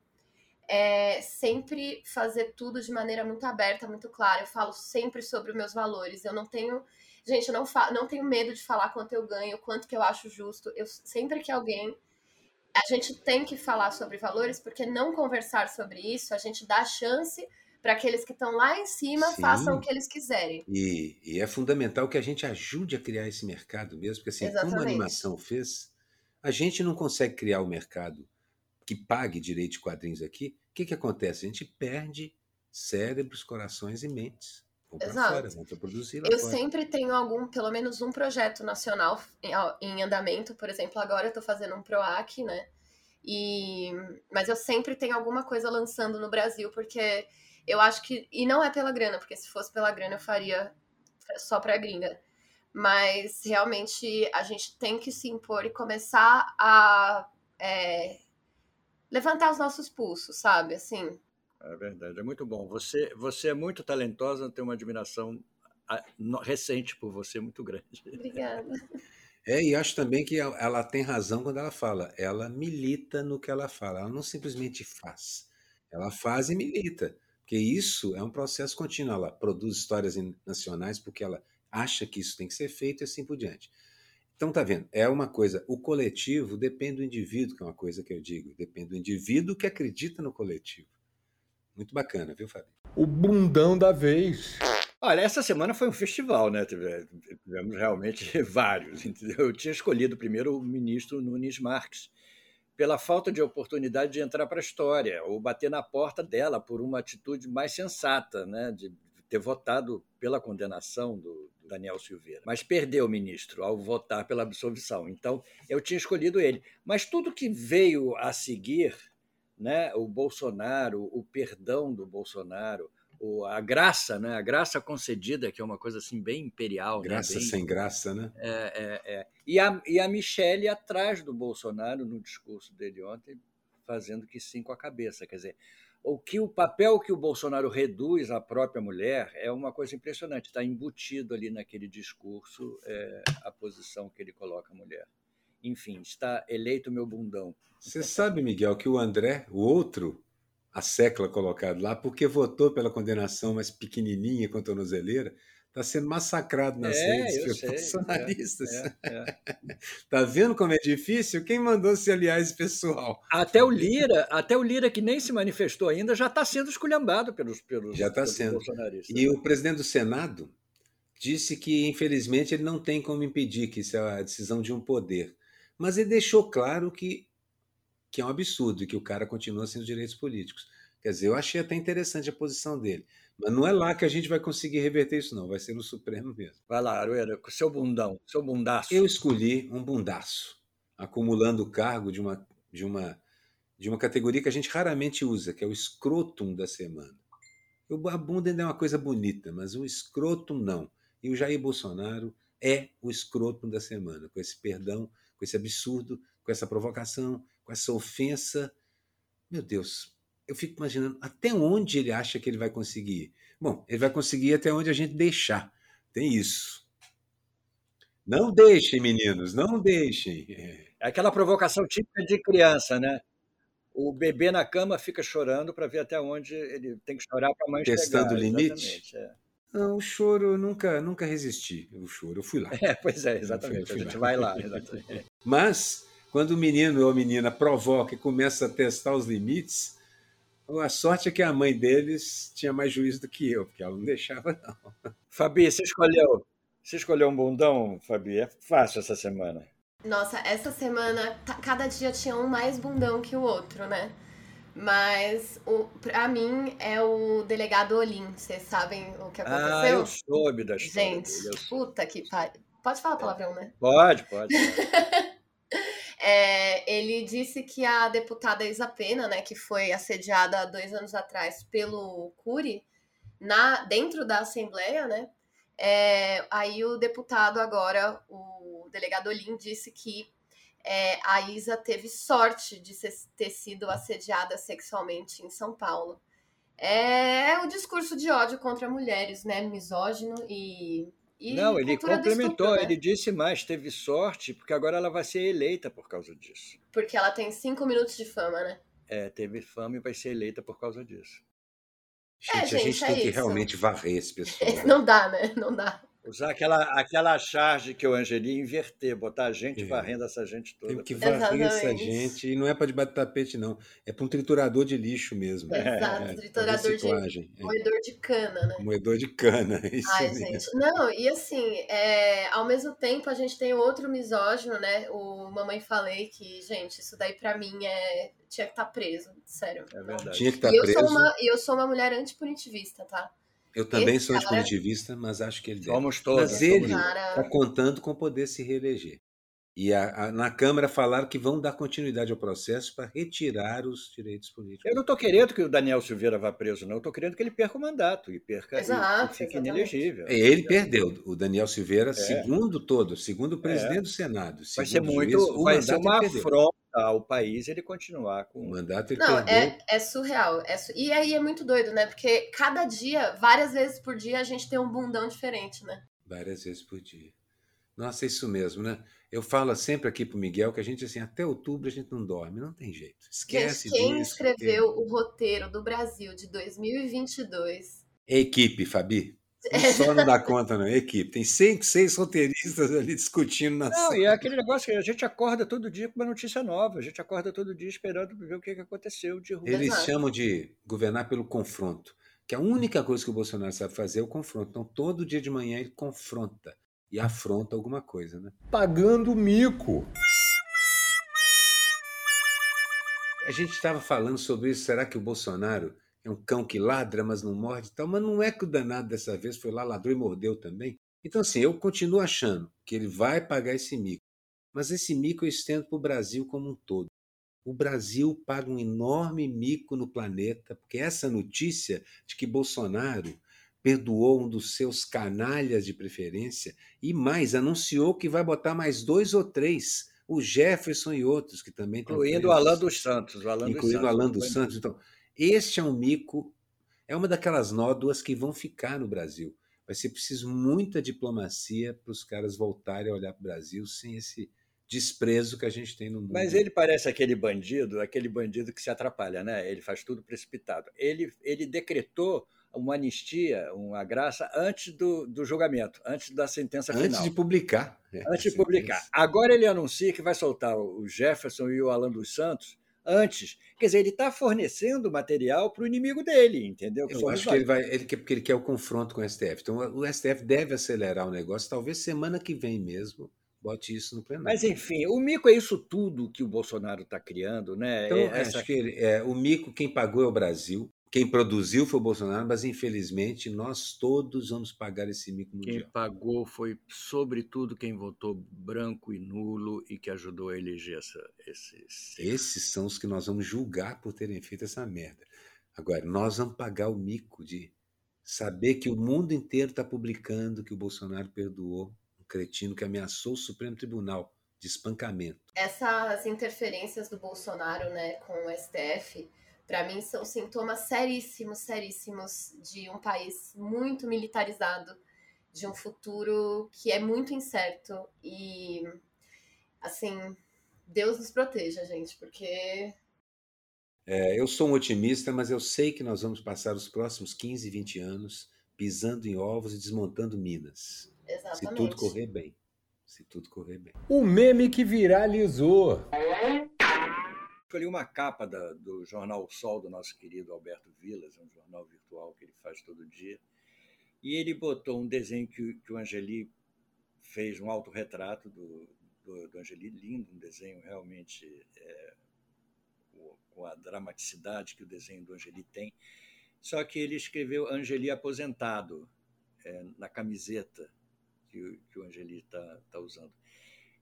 é sempre fazer tudo de maneira muito aberta, muito clara. Eu falo sempre sobre os meus valores. Eu não tenho, gente, eu não, não tenho medo de falar quanto eu ganho, quanto que eu acho justo. Eu sempre que alguém a gente tem que falar sobre valores, porque não conversar sobre isso, a gente dá chance para aqueles que estão lá em cima Sim. façam o que eles quiserem. E, e, é fundamental que a gente ajude a criar esse mercado mesmo, porque assim, Exatamente. como a animação fez, a gente não consegue criar o um mercado que pague direito de quadrinhos aqui. O que, que acontece? A gente perde cérebros, corações e mentes. Exato. Fora, produzir eu fora. sempre tenho algum, pelo menos um projeto nacional em, em andamento. Por exemplo, agora eu estou fazendo um PROAC, né? E, mas eu sempre tenho alguma coisa lançando no Brasil, porque eu acho que. E não é pela grana, porque se fosse pela grana eu faria só pra gringa. Mas realmente a gente tem que se impor e começar a é, levantar os nossos pulsos, sabe? Assim. É verdade, é muito bom. Você, você é muito talentosa, tenho uma admiração recente por você muito grande. Obrigada. É, e acho também que ela tem razão quando ela fala. Ela milita no que ela fala. Ela não simplesmente faz. Ela faz e milita. Porque isso é um processo contínuo. Ela produz histórias nacionais porque ela acha que isso tem que ser feito e assim por diante. Então, tá vendo? É uma coisa. O coletivo depende do indivíduo, que é uma coisa que eu digo. Depende do indivíduo que acredita no coletivo. Muito bacana, viu, Fábio? O bundão da vez. Olha, essa semana foi um festival, né? Tivemos realmente (laughs) vários. Entendeu? Eu tinha escolhido primeiro o ministro Nunes Marques, pela falta de oportunidade de entrar para a história, ou bater na porta dela por uma atitude mais sensata, né? de ter votado pela condenação do Daniel Silveira. Mas perdeu o ministro ao votar pela absolvição. Então, eu tinha escolhido ele. Mas tudo que veio a seguir, né? o Bolsonaro, o perdão do Bolsonaro, a graça, né? A graça concedida, que é uma coisa assim bem imperial. Né? Graça né? bem, sem graça, né? É, é, é. E, a, e a Michelle atrás do Bolsonaro no discurso dele ontem, fazendo que sim com a cabeça. Quer dizer, o que o papel que o Bolsonaro reduz à própria mulher é uma coisa impressionante. Está embutido ali naquele discurso é, a posição que ele coloca a mulher. Enfim, está eleito meu bundão. Você sabe, Miguel, que o André, o outro, a secla colocado lá, porque votou pela condenação mais pequenininha com a tornozeleira, está sendo massacrado nas é, redes pelos bolsonaristas. É, é, (laughs) tá vendo como é difícil? Quem mandou se aliar esse pessoal? Até o Lira, até o Lira que nem se manifestou ainda, já está sendo esculhambado pelos, pelos, já tá sendo. bolsonaristas. E o presidente do Senado disse que, infelizmente, ele não tem como impedir que isso é a decisão de um poder. Mas ele deixou claro que que é um absurdo e que o cara continua sem os direitos políticos. Quer dizer, eu achei até interessante a posição dele. Mas não é lá que a gente vai conseguir reverter isso, não. Vai ser no Supremo mesmo. Vai lá, Arueira, com seu bundão, seu bundaço. Eu escolhi um bundaço, acumulando o cargo de uma, de, uma, de uma categoria que a gente raramente usa, que é o escrotum da semana. A bunda ainda é uma coisa bonita, mas o escrotum não. E o Jair Bolsonaro é o escrotum da semana, com esse perdão, com esse absurdo, com essa provocação, com essa ofensa. Meu Deus, eu fico imaginando até onde ele acha que ele vai conseguir. Bom, ele vai conseguir até onde a gente deixar. Tem isso. Não deixem, meninos, não deixem. É aquela provocação típica de criança, né? O bebê na cama fica chorando para ver até onde ele tem que chorar para a mãe Testando chegar. o limite? É. Não, o choro nunca, nunca resisti. O choro, eu fui lá. É, pois é, (laughs) exatamente. a gente lá. vai lá. Exatamente. (laughs) Mas quando o menino ou a menina provoca e começa a testar os limites, a sorte é que a mãe deles tinha mais juízo do que eu, porque ela não deixava, não. (laughs) Fabi, você escolheu, você escolheu um bundão, Fabi? É fácil essa semana. Nossa, essa semana, cada dia tinha um mais bundão que o outro, né? Mas o, pra mim é o delegado Olim. Vocês sabem o que aconteceu? Ah, eu soube da história. Gente, puta que pariu. Pode falar palavrão, né? Pode, pode. (laughs) É, ele disse que a deputada Isa Pena, né, que foi assediada dois anos atrás pelo Cury, na, dentro da Assembleia, né, é, aí o deputado agora, o delegado Olim, disse que é, a Isa teve sorte de ser, ter sido assediada sexualmente em São Paulo. É o discurso de ódio contra mulheres, né, misógino e e não, ele complementou, estupro, né? ele disse mais, teve sorte, porque agora ela vai ser eleita por causa disso. Porque ela tem cinco minutos de fama, né? É, teve fama e vai ser eleita por causa disso. Gente, é, gente a gente é tem isso. que realmente varrer esse pessoal. (laughs) Não dá, né? Não dá. Usar aquela, aquela charge que o Angeli inverter, botar a gente é. varrendo essa gente toda. Tem que varrer essa gente. E não é para debater tapete, não. É para um triturador de lixo mesmo. Exato, é, triturador de. É. Moedor de cana, né? Moedor de cana, (laughs) isso Ai, mesmo. gente. Não, e assim, é, ao mesmo tempo a gente tem outro misógino, né? O Mamãe Falei, que, gente, isso daí para mim é. Tinha que estar tá preso, sério. É verdade. Tinha que estar tá preso. Sou uma, e eu sou uma mulher antipunitivista, tá? Eu também Esse sou cara... mas acho que ele deve. Somos todos. Mas ele está contando com poder se reeleger. E a, a, na Câmara falaram que vão dar continuidade ao processo para retirar os direitos políticos. Eu não estou querendo que o Daniel Silveira vá preso, não. Eu estou querendo que ele perca o mandato e perca Exato, e, fique exatamente. inelegível. Ele perdeu. O Daniel Silveira, É. segundo todo, segundo o presidente do Senado, Vai ser muito, juiz, o vai ser uma ele afronta ao país ele continuar O com. mandato ele Não, é, é surreal. É su- E aí é muito doido, né? Porque cada dia, várias vezes por dia, a gente tem um bundão diferente, né? Várias vezes por dia. Nossa, é isso mesmo, né? Eu falo sempre aqui pro Miguel que a gente, assim, até outubro a gente não dorme, não tem jeito. Esquece gente, quem disso. escreveu o roteiro do Brasil de 2022? É equipe, Fabi. Um só não dá conta, não. É equipe. Tem cinco, seis roteiristas ali discutindo na Não, sala. e é aquele negócio que a gente acorda todo dia com uma notícia nova, a gente acorda todo dia esperando ver o que que aconteceu de ruim. Eles chamam de governar pelo confronto, que a única coisa que o Bolsonaro sabe fazer é o confronto. Então, todo dia de manhã ele confronta e afronta alguma coisa, né? Pagando mico. A gente estava falando sobre isso. Será que o Bolsonaro é um cão que ladra, mas não morde e tal? Mas não é que o danado dessa vez foi lá, ladrou e mordeu também? Então, assim, eu continuo achando que ele vai pagar esse mico. Mas esse mico eu estendo para o Brasil como um todo. O Brasil paga um enorme mico no planeta, porque essa notícia de que Bolsonaro perdoou um dos seus canalhas de preferência e mais, anunciou que vai botar mais dois ou três, o Jefferson e outros que também estão Incluindo o Alan dos Santos. O Alan incluindo o Alan não dos Santos. Então, este é um mico, é uma daquelas nódoas que vão ficar no Brasil. Vai ser preciso muita diplomacia para os caras voltarem a olhar para o Brasil sem esse desprezo que a gente tem no mundo. Mas ele parece aquele bandido, aquele bandido que se atrapalha, né? Ele faz tudo precipitado. Ele, ele decretou uma anistia, uma graça, antes do, do julgamento, antes da sentença antes final. de publicar. antes de publicar. Agora ele anuncia que vai soltar o Jefferson e o Alan dos Santos antes. Quer dizer, ele está fornecendo material para o inimigo dele, entendeu? Eu acho que ele vai, ele quer, porque ele quer o confronto com o STF. Então, o STF deve acelerar o negócio, talvez semana que vem mesmo, bote isso no plenário. Mas, enfim, o mico é isso tudo que o Bolsonaro está criando, né? Então, É essa- acho que ele- é, o mico, quem pagou é o Brasil. Quem produziu foi o Bolsonaro, mas infelizmente nós todos vamos pagar esse mico Quem mundial. pagou foi, sobretudo, quem votou branco e nulo e que ajudou a eleger essa, esses. Esses são os que nós vamos julgar por terem feito essa merda. Agora, nós vamos pagar o mico de saber que o mundo inteiro está publicando que o Bolsonaro perdoou um cretino que ameaçou o Supremo Tribunal de espancamento. Essas interferências do Bolsonaro, né, com o STF, para mim são sintomas seríssimos, seríssimos de um país muito militarizado, de um futuro que é muito incerto e assim, Deus nos proteja, gente, porque É, eu sou um otimista, mas eu sei que nós vamos passar os próximos 15, 20 anos pisando em ovos e desmontando minas. Se exatamente. tudo correr bem. Se tudo correr bem. O meme que viralizou. Escolhi uma capa da- do jornal O Sol do nosso querido Alberto Vilas, um jornal virtual que ele faz todo dia. E ele botou um desenho que, que o Angeli fez, um autorretrato do, do, do Angeli, lindo, um desenho realmente é, com- a dramaticidade que o desenho do Angeli tem. Só que ele escreveu Angeli aposentado é, na camiseta que, que o Angeli está tá usando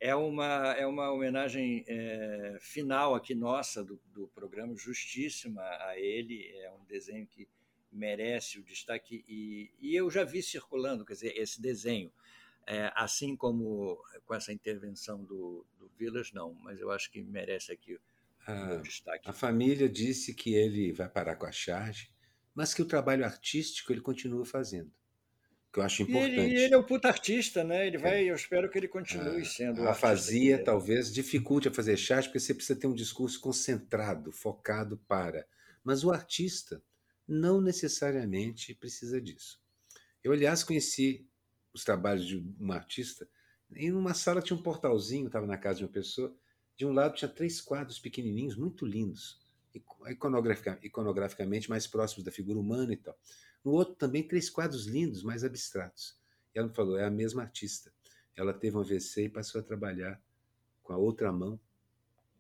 é uma, é uma homenagem é, final aqui nossa do, do programa, justíssima a ele. É um desenho que merece o destaque. E, e eu já vi circulando, quer dizer, esse desenho, é, assim como com essa intervenção do, do Vilas, não, mas eu acho que merece aqui o A, a família disse que ele vai parar com a charge, mas que o trabalho artístico ele continua fazendo. Que eu acho E importante. ele, ele é um puta artista, né? Ele vai, eu espero que ele continue sendo. A artista afasia que ele é. talvez dificulte a fazer charge, porque você precisa ter um discurso concentrado, focado para. Mas o artista não necessariamente precisa disso. Eu, aliás, conheci os trabalhos de uma artista. Em uma sala tinha um portalzinho, estava na casa de uma pessoa. De um lado tinha três quadros pequenininhos, muito lindos, iconografica- iconograficamente mais próximos da figura humana e tal. No outro também três quadros lindos, mais abstratos. E ela me falou, é a mesma artista. Ela teve um AVC e passou a trabalhar com a outra mão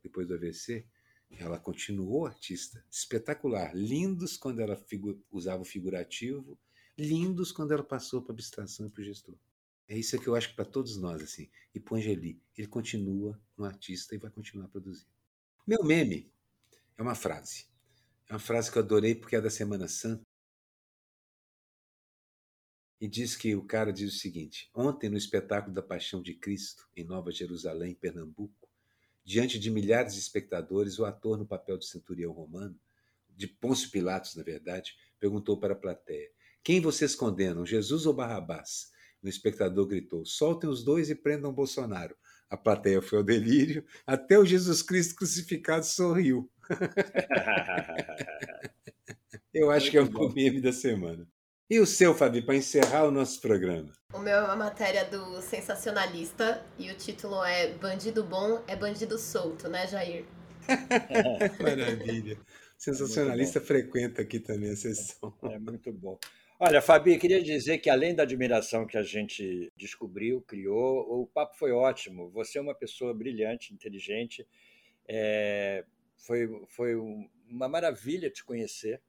depois do AVC. Ela continuou artista, espetacular, lindos quando ela figu- usava o figurativo, lindos quando ela passou para abstração e para o gestor. É isso que eu acho para todos nós, assim. E pro Angeli, ele continua um artista e vai continuar produzindo. Meu meme é uma frase. É uma frase que eu adorei porque é da Semana Santa. E diz que o cara diz o seguinte: Ontem, no espetáculo da Paixão de Cristo, em Nova Jerusalém, Pernambuco, diante de milhares de espectadores, o ator no papel do centurião romano, de Pôncio Pilatos, na verdade, perguntou para a plateia: Quem vocês condenam, Jesus ou Barrabás? O espectador gritou: Soltem os dois e prendam Bolsonaro. A plateia foi ao delírio, até o Jesus Cristo crucificado sorriu. (laughs) Eu acho que é o meme da semana. E o seu, Fabi, para encerrar o nosso programa? O meu é uma matéria do Sensacionalista e o título é Bandido Bom é Bandido Solto, né, Jair? (laughs) Maravilha. Sensacionalista é frequenta aqui também a sessão. É muito bom. Olha, Fabi, queria dizer que além da admiração que a gente descobriu, criou, o papo foi ótimo. Você é uma pessoa brilhante, inteligente. É, foi, foi uma maravilha te conhecer,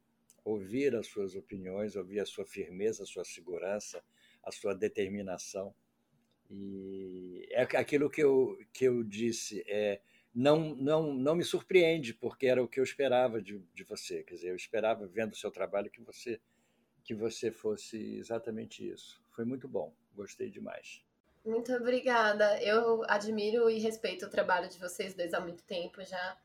ouvir as suas opiniões, ouvir a sua firmeza, a sua segurança, a sua determinação. E é aquilo que eu, que eu disse, é, não, não, não me surpreende, porque era o que eu esperava de, de você. Quer dizer, eu esperava, vendo o seu trabalho, que você, que você fosse exatamente isso. Foi muito bom, gostei demais. Muito obrigada. Eu admiro e respeito o trabalho de vocês dois há muito tempo já.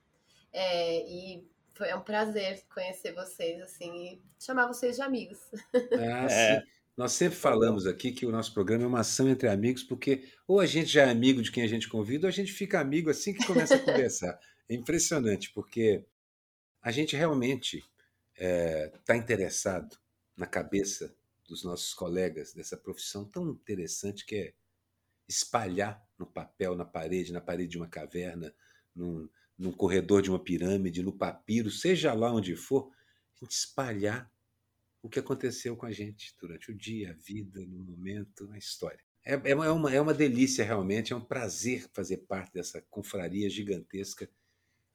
É, e foi um prazer conhecer vocês, assim, e chamar vocês de amigos. (laughs) Ah, é. Nós sempre falamos aqui que o nosso programa é uma ação entre amigos, porque ou a gente já é amigo de quem a gente convida, ou a gente fica amigo assim que começa a conversar. É impressionante, porque a gente realmente está é, tá interessado na cabeça dos nossos colegas dessa profissão tão interessante que é espalhar no papel, na parede, na parede de uma caverna, num, num corredor de uma pirâmide, no papiro, seja lá onde for, a gente espalhar o que aconteceu com a gente durante o dia, a vida, no momento, a história. É, é, uma, é uma delícia realmente, é um prazer fazer parte dessa confraria gigantesca.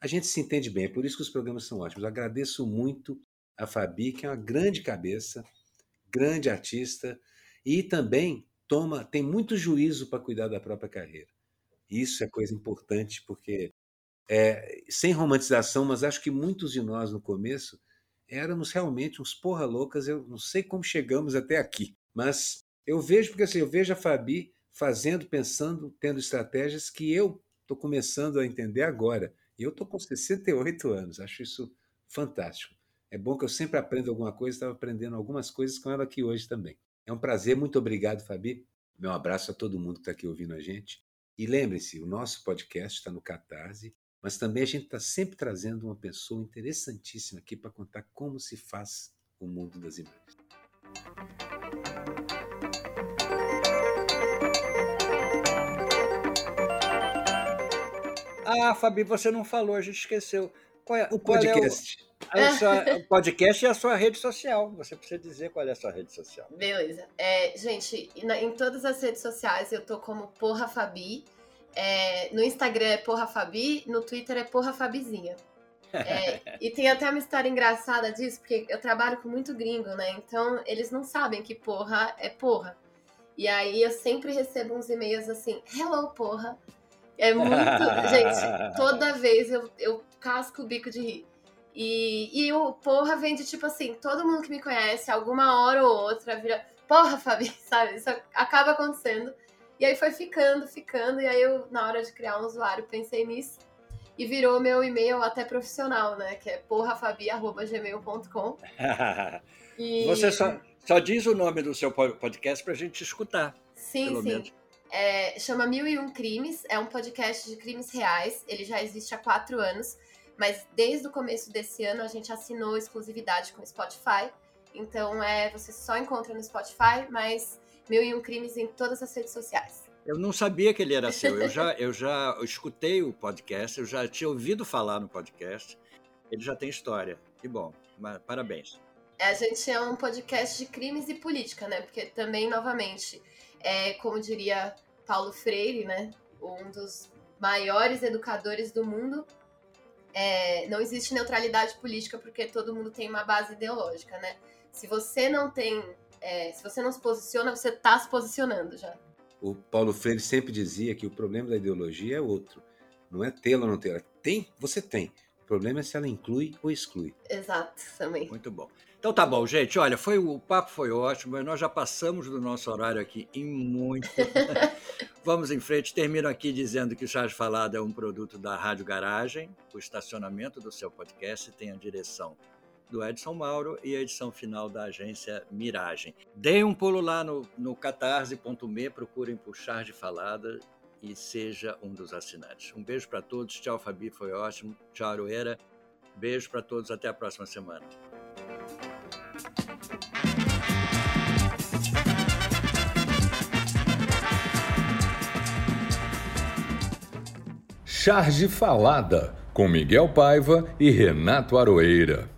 A gente se entende bem, é por isso que os programas são ótimos. Agradeço muito a Fabi, que é uma grande cabeça, grande artista e também toma tem muito juízo para cuidar da própria carreira. Isso é coisa importante porque é, sem romantização, mas acho que muitos de nós no começo éramos realmente uns porra loucas. Eu não sei como chegamos até aqui, mas eu vejo, porque assim, eu vejo a Fabi fazendo, pensando, tendo estratégias que eu estou começando a entender agora. E eu estou com 68 anos, acho isso fantástico. É bom que eu sempre aprendo alguma coisa, estava aprendendo algumas coisas com ela aqui hoje também. É um prazer, muito obrigado, Fabi. Meu abraço a todo mundo que está aqui ouvindo a gente. E lembre-se, o nosso podcast está no Catarse, mas também a gente está sempre trazendo uma pessoa interessantíssima aqui para contar como se faz o mundo das imagens. Ah, Fabi, você não falou, a gente esqueceu. Qual é, o podcast. Qual é o, (laughs) sua, o podcast é a sua rede social. Você precisa dizer qual é a sua rede social. Beleza. É, gente, em todas as redes sociais eu tô como Porra Fabi. É, no Instagram é Porra Fabi, no Twitter é Porra Fabizinha. É, (laughs) e tem até uma história engraçada disso, porque eu trabalho com muito gringo, né? Então eles não sabem que porra é porra. E aí eu sempre recebo uns e-mails assim, hello porra. É muito. (laughs) gente, toda vez eu, eu casco o bico de rir. E, e o porra vem de tipo assim, todo mundo que me conhece, alguma hora ou outra, vira, porra, Fabi, (laughs) sabe? Isso acaba acontecendo. E aí foi ficando, ficando, e aí eu, na hora de criar um usuário, pensei nisso. E virou meu e-mail até profissional, né? Que é porrafabi.gmail.com. (laughs) e... Você só, só diz o nome do seu podcast pra gente escutar. Sim, sim. É, chama Mil e Um Crimes, é um podcast de crimes reais. Ele já existe há quatro anos, mas desde o começo desse ano a gente assinou exclusividade com o Spotify. Então é, você só encontra no Spotify, mas Mil e Um Crimes em todas as redes sociais. Eu não sabia que ele era (laughs) seu. Eu já, eu já escutei o podcast, eu já tinha ouvido falar no podcast. Ele já tem história. Que bom. Parabéns. A gente é um podcast de crimes e política, né? Porque também, novamente, é, como diria Paulo Freire, né? Um dos maiores educadores do mundo. É, não existe neutralidade política porque todo mundo tem uma base ideológica, né? Se você não tem é, se você não se posiciona, você está se posicionando já. O Paulo Freire sempre dizia que o problema da ideologia é outro. Não é tê-la ou não tê-la. Tem, você tem. O problema é se ela inclui ou exclui. Exato, também. Muito bom. Então tá bom, gente. Olha, foi o papo foi ótimo, mas nós já passamos do nosso horário aqui em muito. (laughs) Vamos em frente. Termino aqui dizendo que o Charge Falado é um produto da Rádio Garagem. O estacionamento do seu podcast tem a direção do Edson Mauro e a edição final da agência Miragem. Deem um pulo lá no, no catarse.me, procurem por Charge Falada e seja um dos assinantes. Um beijo para todos. Tchau, Fabi, foi ótimo. Tchau, Aroeira. Beijo para todos. Até a próxima semana. Charge Falada, com Miguel Paiva e Renato Aroeira.